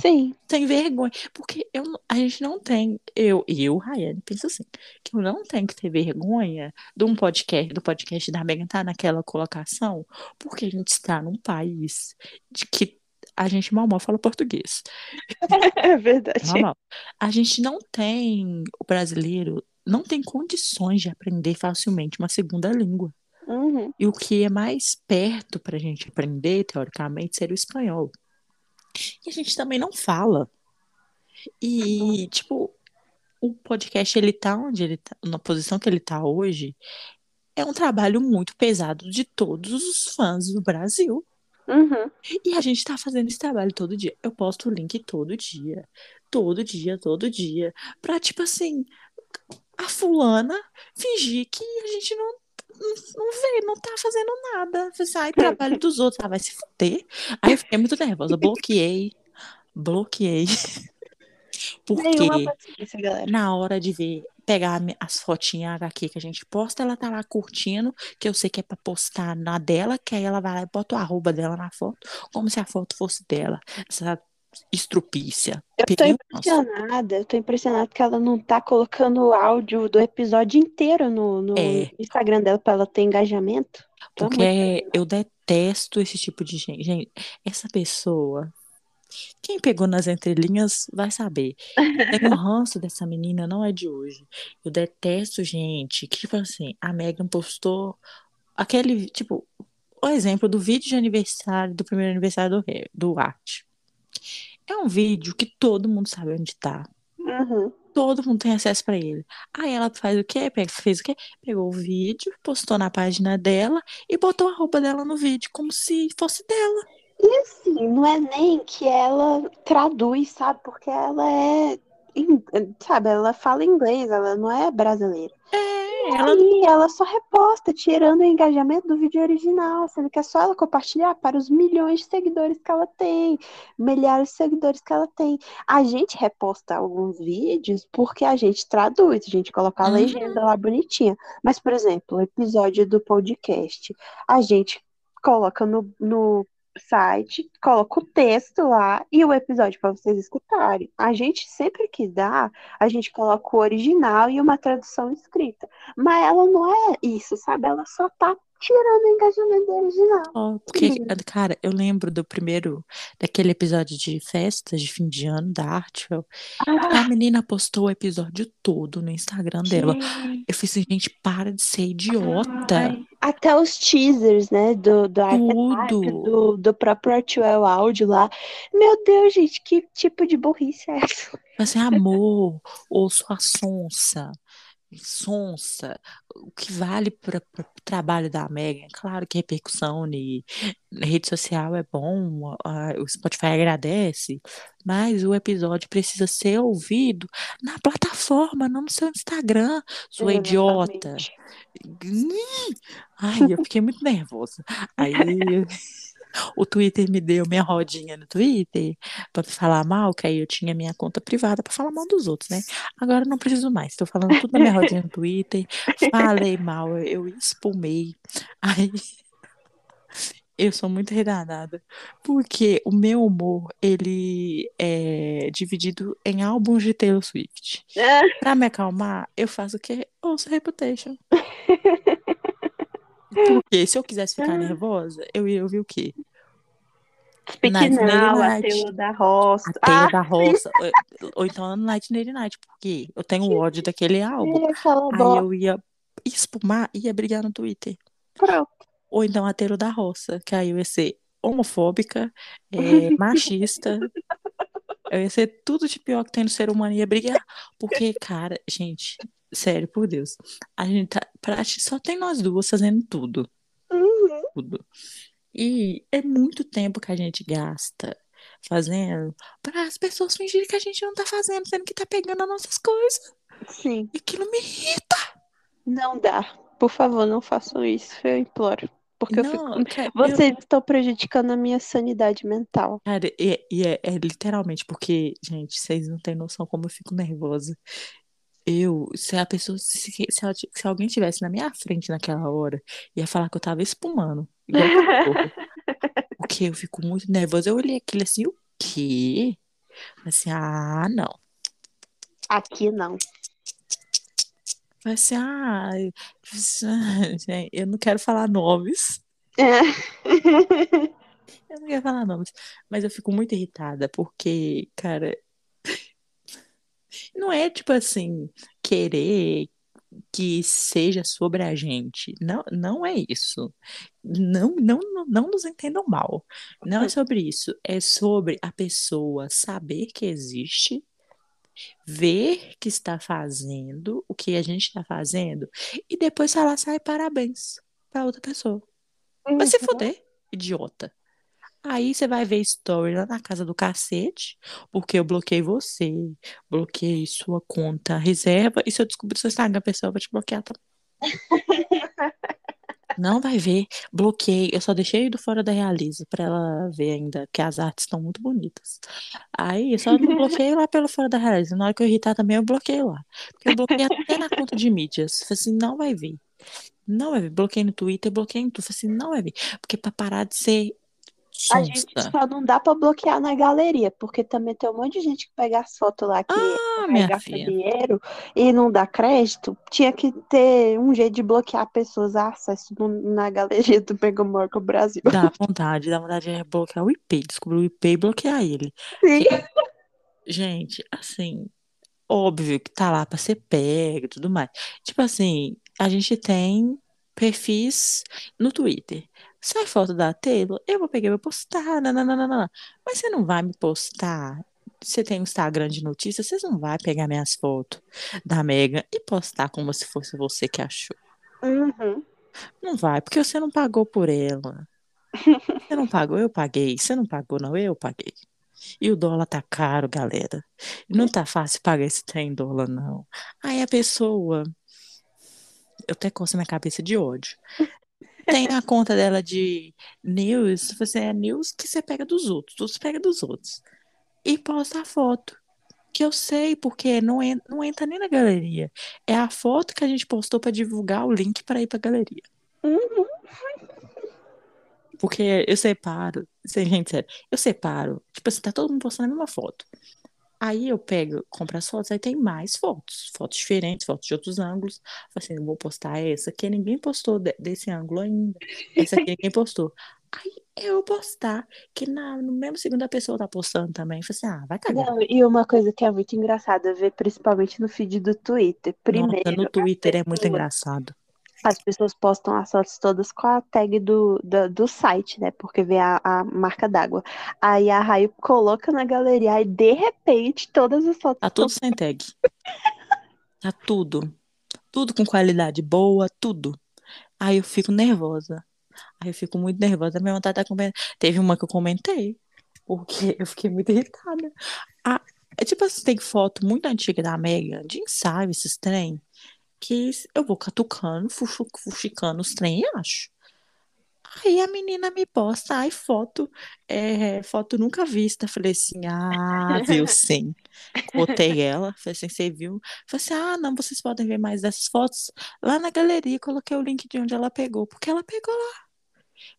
Sim. sem vergonha. Porque eu, a gente não tem, eu e eu, Rayane, penso assim, que eu não tenho que ter vergonha de um podcast, do podcast da Megan estar naquela colocação, porque a gente está num país de que a gente mal mal fala português. É verdade. Mal, mal. A gente não tem, o brasileiro não tem condições de aprender facilmente uma segunda língua. Uhum. E o que é mais perto para a gente aprender, teoricamente, seria o espanhol. E a gente também não fala. E, tipo, o podcast, ele tá onde ele tá, na posição que ele tá hoje, é um trabalho muito pesado de todos os fãs do Brasil. Uhum. E a gente tá fazendo esse trabalho todo dia. Eu posto o link todo dia. Todo dia, todo dia. Pra, tipo assim, a fulana fingir que a gente não, não, vê, não tá fazendo nada. Sai trabalho dos outros. Ah, vai se fuder. Aí eu fiquei muito nervosa. Bloqueei. Bloqueei. Porque paciência, na hora de ver, pegar as fotinhas HQ que a gente posta, ela tá lá curtindo, que eu sei que é pra postar na dela, que aí ela vai lá e bota o arroba dela na foto, como se a foto fosse dela. Essa estrupícia. Eu tô o impressionada, eu tô impressionada que ela não tá colocando o áudio do episódio inteiro no, no É. Instagram dela pra ela ter engajamento. De Porque eu detesto esse tipo de gente. Gente, essa pessoa. Quem pegou nas entrelinhas vai saber. Um ranço dessa menina, não é de hoje. Eu detesto gente que, tipo assim, a Megan postou aquele, tipo, o exemplo do vídeo de aniversário, do primeiro aniversário do, do Art. É um vídeo que todo mundo sabe onde tá. Uhum. Todo mundo tem acesso pra ele. Aí ela faz o quê? Fez o quê? Pegou o vídeo, postou na página dela e botou a roupa dela no vídeo, como se fosse dela. E assim, não é nem que ela traduz, sabe? Porque ela é, sabe, ela fala inglês, ela não é brasileira. É, E ela aí ela só reposta, tirando o engajamento do vídeo original, sendo que é só ela compartilhar para os milhões de seguidores que ela tem, milhares de seguidores que ela tem. A gente reposta alguns vídeos porque a gente traduz, a gente coloca a Uhum. legenda lá bonitinha. Mas, por exemplo, o episódio do podcast, a gente coloca no, no site, coloca o texto lá e o episódio para vocês escutarem. A gente sempre que dá, a gente coloca o original e uma tradução escrita. Mas ela não é isso, sabe? Ela só tá tirando o engajamento original. Ó, porque, cara, eu lembro do primeiro, daquele episódio de festa de fim de ano da Artwell. Ah, A menina postou o episódio todo no Instagram dela. Eu fiz assim, gente, para de ser idiota. Ai, Até os teasers, né? Do, do Tudo. do, do próprio Artwell áudio lá. Meu Deus, gente, que tipo de burrice é essa? Assim, amor, ou sua sonsa. Sonsa. O que vale para o trabalho da Megan, claro que repercussão e rede social é bom, a- o Spotify agradece, mas o episódio precisa ser ouvido na plataforma, não no seu Instagram, sua idiota. Ai, eu fiquei muito nervosa. Aí o Twitter me deu minha rodinha no Twitter pra me falar mal, que aí eu tinha minha conta privada pra falar mal dos outros, né? Agora eu não preciso mais. Tô falando tudo na minha rodinha no Twitter. Falei mal, eu, espumei. Aí eu sou muito retardada, porque o meu humor, ele é dividido em álbuns de Taylor Swift. Pra me acalmar, eu faço o quê? Ouço Reputation. Porque se eu quisesse ficar nervosa, eu ia ouvir o quê? Night a da Roça. A Ah, da Roça. Ou, ou então Night Night Night, porque eu tenho ódio daquele álbum. é, a Aí eu ia espumar e ia brigar no Twitter. Pronto. Ou então a Teiro da Roça, que aí eu ia ser homofóbica, é, machista. Eu ia ser tudo de pior que tem no ser humano e ia brigar. Porque, cara, gente, sério, por Deus. A gente tá, só tem nós duas fazendo tudo. Uhum. Tudo. E é muito tempo que a gente gasta fazendo para as pessoas fingirem que a gente não tá fazendo, sendo que tá pegando as nossas coisas. Sim, E aquilo me irrita. não dá. Por favor, não façam isso, eu imploro. Porque eu fico. Não, cara, eu- Vocês estão prejudicando a minha sanidade mental. Cara, e, e é, é literalmente porque, gente, vocês não têm noção como eu fico nervosa. Eu, se a pessoa, se, se, ela se alguém tivesse na minha frente naquela hora, ia falar que eu tava espumando, igual. Porque eu fico muito nervosa. Eu olhei aquilo assim, o quê? Assim, ah, não. Aqui não. Falei assim, ah, eu não quero falar nomes. É. Eu não quero falar nomes, mas eu fico muito irritada porque, cara, não é tipo assim, querer que seja sobre a gente. Não, não é isso. Não, não, não, nos entendam mal. Não é sobre isso. É sobre a pessoa saber que existe, ver que está fazendo o que a gente está fazendo e depois falar, sai parabéns para outra pessoa. Vai se Uhum. fuder, idiota. Aí você vai ver story lá na casa do cacete, porque eu bloqueei você, bloqueei sua conta reserva, e se eu descobrir seu Instagram, pessoal, eu vou te bloquear também. Não vai ver, bloqueei, eu só deixei do fora da Realiza pra ela ver ainda que as artes estão muito bonitas. Aí eu só não bloqueei lá pelo fora da Realiza. Na hora que eu irritar também, eu bloqueei lá. Porque eu bloqueei até na conta de mídias. Falei assim, não vai ver. Não vai ver. Bloqueei no Twitter, bloqueei em tudo. Falei assim, não vai ver. Porque pra parar de ser A gente sonsa. só não dá pra bloquear na galeria, porque também tem um monte de gente que pega as fotos lá que Ah, gasta dinheiro e não dá crédito. Tinha que ter um jeito de bloquear pessoas a acesso no- na galeria do Megamorca Brasil. Dá vontade, dá vontade de bloquear o IP, descobrir o IP e bloquear ele. Sim. Gente, assim, óbvio que tá lá pra ser pego e tudo mais. Tipo assim, a gente tem perfis no Twitter. Sai foto da Taylor, eu vou pegar e vou postar, nananana. Mas você não vai me postar. Você tem um Instagram de notícias, vocês não vai pegar minhas fotos da Megan e postar como se fosse você que achou. Uhum. Não vai, porque você não pagou por ela. Você não pagou, eu paguei. Você não pagou, não, eu paguei. E o dólar tá caro, galera. Não tá fácil pagar esse trem em dólar, não. Aí a pessoa. Eu até coço minha cabeça de ódio. Tem a conta dela de news. Você é news que você pega dos outros. Você pega dos outros. E posta a foto. Que eu sei, porque não, en não entra nem na galeria. É a foto que a gente postou pra divulgar o link pra ir pra galeria. Uhum. Porque eu separo, gente, sério, eu separo, tipo assim, tá todo mundo postando a mesma foto. Aí eu pego, compro as fotos, aí tem mais fotos, fotos diferentes, fotos de outros ângulos. Falo assim, vou postar essa que ninguém postou de- desse ângulo ainda. Essa aqui ninguém postou. Aí eu postar, que na, no mesmo segundo a pessoa tá postando também. Falei assim, ah, vai cagar. Não, e uma coisa que é muito engraçada ver, principalmente no feed do Twitter. Primeiro, Nossa, no Twitter é muito engraçado. As pessoas postam as fotos todas com a tag do, do, do site, né? Porque vê a, a marca d'água. Aí a Raio coloca na galeria e de repente todas as fotos Tá tudo sem tag. Tá tudo. tudo com qualidade boa, tudo. Aí eu fico nervosa. Aí eu fico muito nervosa. Minha vontade tá comentando. Teve uma que eu comentei, porque eu fiquei muito irritada. Ah, é tipo assim, tem foto muito antiga da Mega, de ensaio, esses trem, que eu vou catucando, fuxicando os trem e acho. Aí a menina me posta, ai, foto, é, foto nunca vista. Falei assim, ah, viu sim. Botei ela, falei assim, você viu? Falei assim, ah, não, vocês podem ver mais dessas fotos lá na galeria. Coloquei o link de onde ela pegou, porque ela pegou lá.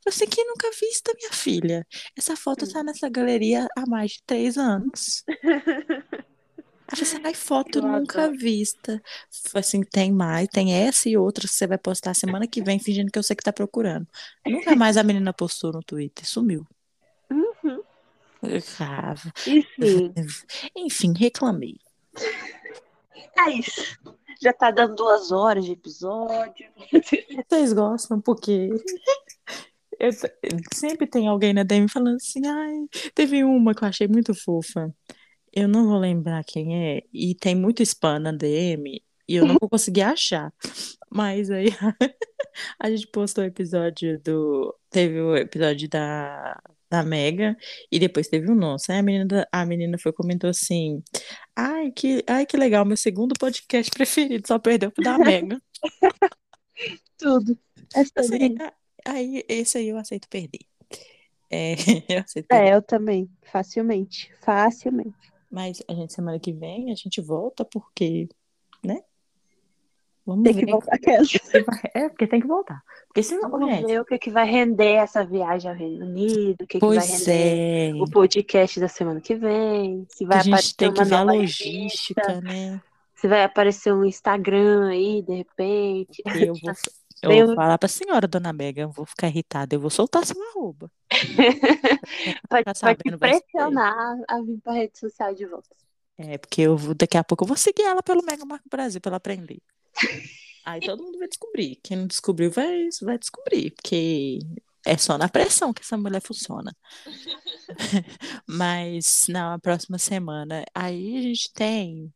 Falei assim, que nunca vista, minha filha. Essa foto tá nessa galeria há mais de três anos. Aí você ai, foto Eu nunca adoro. vista. Assim, tem mais, tem essa e outras que você vai postar semana que vem, fingindo que eu sei que tá procurando. Nunca mais a menina postou no Twitter, sumiu. Uhum. Ah, Enfim, Enfim, reclamei. é isso. Já tá dando duas horas de episódio. Vocês gostam porque eu sempre tem alguém na DM falando assim, ai, teve uma que eu achei muito fofa. Eu não vou lembrar quem é, e tem muito spam na DM, e eu não vou conseguir achar. Mas aí a gente postou o episódio do. Teve o episódio da, da Mega, e depois teve o nosso. Aí a menina, a menina foi comentou assim: ai que, ai, que legal, meu segundo podcast preferido, só perdeu pro da Mega. Tudo. É sobre Assim, aí, esse aí eu aceito perder. É, eu aceito perder. É, eu também. Facilmente. Facilmente. Mas a gente, semana que vem, a gente volta porque, né? Vamos Tem ver. que voltar É, porque tem que voltar. Porque senão, Vamos gente. ver o que, que vai render essa viagem ao Reino Unido, o que, que vai render é. o podcast da semana que vem, se vai A gente tem que ver a logística, revista, né? se vai aparecer um Instagram aí, de repente. Eu vou, eu vou falar pra senhora, dona Mega, eu vou ficar irritada, eu vou soltar seu arroba. Pode, Tá pode sabendo, pressionar a vir pra rede social de volta. É, porque eu vou, daqui a pouco eu vou seguir ela pelo Mega Marco Brasil pra ela aprender. Aí todo mundo vai descobrir. Quem não descobriu vai, vai descobrir, porque é só na pressão que essa mulher funciona. Mas na próxima semana, aí a gente tem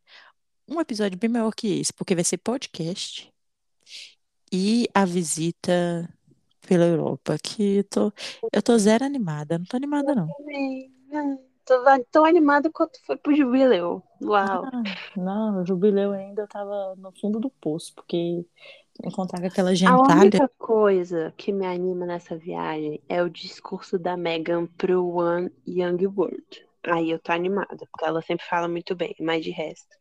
um episódio bem maior que esse, porque vai ser podcast e a visita pela Europa, que eu tô, eu tô zero animada, não tô animada não. Tô tão animada quanto foi pro jubileu. Uau. Ah, não, o jubileu ainda eu tava no fundo do poço, porque encontrar aquela A gentalha. única coisa que me anima nessa viagem é o discurso da Megan pro One Young World. Aí eu tô animada, porque ela sempre fala muito bem, mas de resto.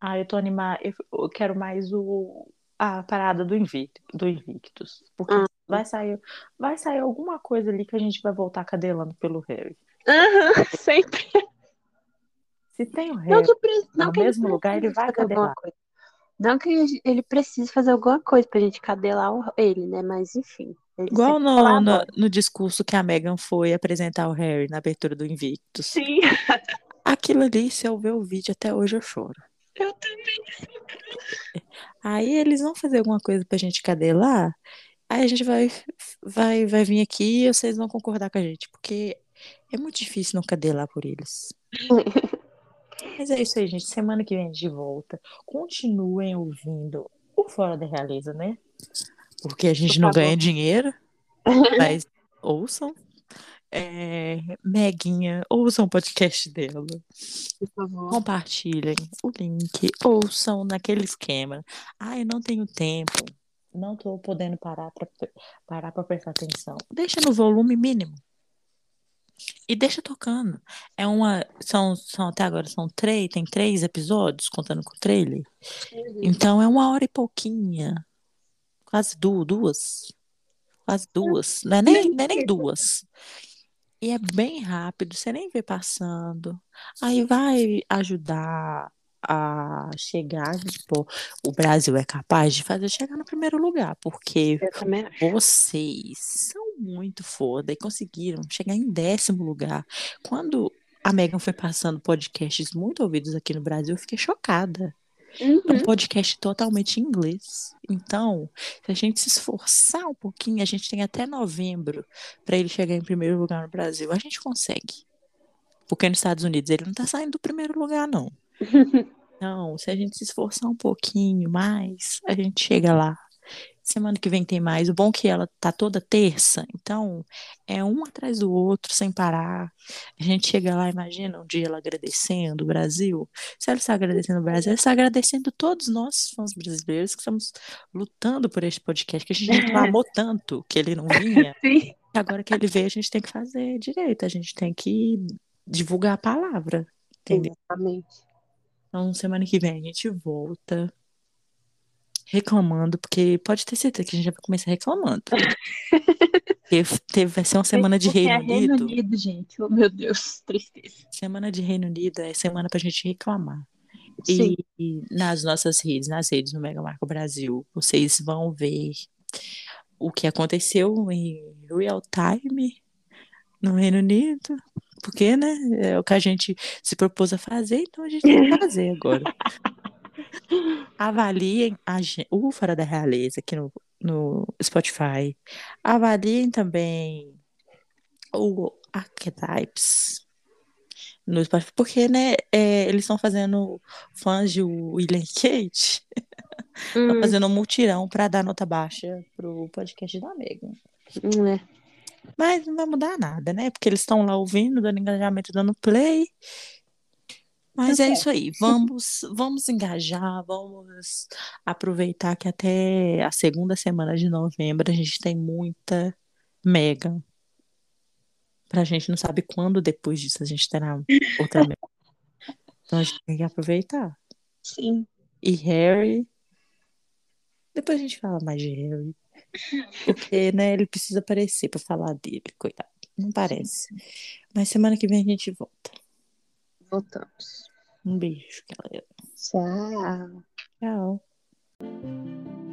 Ah, eu tô animada. Eu quero mais o, a parada do Invictus, do Invictus. Porque Hum. vai sair, vai sair alguma coisa ali que a gente vai voltar cadelando pelo Harry. Aham, sempre. Se tem o Não Harry que, pre- não no que mesmo lugar, ele vai cadelar. Não que ele precise fazer alguma coisa pra gente cadelar ele, né? Mas enfim. Igual no, no, no discurso que a Meghan foi apresentar o Harry na abertura do Invictus. Sim, Aquilo ali, se eu ver o vídeo até hoje, eu choro. Eu também. Aí eles vão fazer alguma coisa pra gente cadelar. Aí a gente vai, vai, vai vir aqui e vocês vão concordar com a gente, porque é muito difícil não cadelar por eles. Mas é isso aí, gente. Semana que vem de volta. Continuem ouvindo o Fora da Realeza, né? Porque a gente Por não ganha dinheiro, mas ouçam. É, Meguinha, ouçam o podcast dela. Por favor. Compartilhem o link, ouçam naquele esquema. Ah, eu não tenho tempo, não tô podendo parar para parar para prestar atenção. Deixa no volume mínimo. E deixa tocando. É uma, são, são até agora são três, tem três episódios contando com o trailer. Então é uma hora e pouquinha, quase duas, duas, quase duas. Não é nem, não é nem duas. E é bem rápido, você nem vê passando. Aí vai ajudar a chegar, tipo, o Brasil é capaz de fazer chegar no primeiro lugar, porque vocês são muito foda e conseguiram chegar em décimo lugar. Quando a Megan foi passando podcasts muito ouvidos aqui no Brasil, eu fiquei chocada. É um Uhum. podcast totalmente em inglês. Então, se a gente se esforçar um pouquinho, a gente tem até novembro para ele chegar em primeiro lugar no Brasil. A gente consegue. Porque nos Estados Unidos ele não tá saindo do primeiro lugar, não. Então, se a gente se esforçar um pouquinho mais, a gente chega lá. Semana que vem tem mais. O bom é que ela tá toda terça, então é um atrás do outro, sem parar. A gente chega lá, imagina um dia ela agradecendo o Brasil. Se ela está agradecendo o Brasil, ela está agradecendo todos nós, fãs brasileiros, que estamos lutando por este podcast, que a gente reclamou tanto que ele não vinha. Sim. Agora que ele veio, a gente tem que fazer direito, a gente tem que divulgar a palavra, entendeu? Exatamente. Então, semana que vem a gente volta reclamando, porque pode ter certeza que a gente já vai começar reclamando. Teve, vai ser uma semana de Porque Reino é Reino Unido. Unido, gente. Oh, meu Deus, tristeza. Semana de Reino Unido é semana pra gente reclamar. Sim. E, e nas nossas redes, nas redes do Mega Marco Brasil, vocês vão ver o que aconteceu em real time no Reino Unido. Porque, né? É o que a gente se propôs a fazer, então a gente tem que fazer agora. Avaliem a o Fora da Realeza aqui no, no Spotify. Avaliem também o Archetypes no Spotify, porque, né, é, eles estão fazendo fãs de William Kate, estão Hum, fazendo um mutirão para dar nota baixa pro podcast da Megan. hum, é. Mas não vai mudar nada, né? Porque eles estão lá ouvindo, dando engajamento, dando play. Mas é isso aí. Vamos, vamos engajar, vamos aproveitar que até a segunda semana de novembro a gente tem muita Megan. Pra gente não sabe quando depois disso a gente terá outra Megan. Então a gente tem que aproveitar. Sim. E Harry. Depois a gente fala mais de Harry. Porque, né, ele precisa aparecer pra falar dele, coitado. Não parece. Mas semana que vem a gente volta. Voltamos. Um beijo, galera. Tchau. Tchau.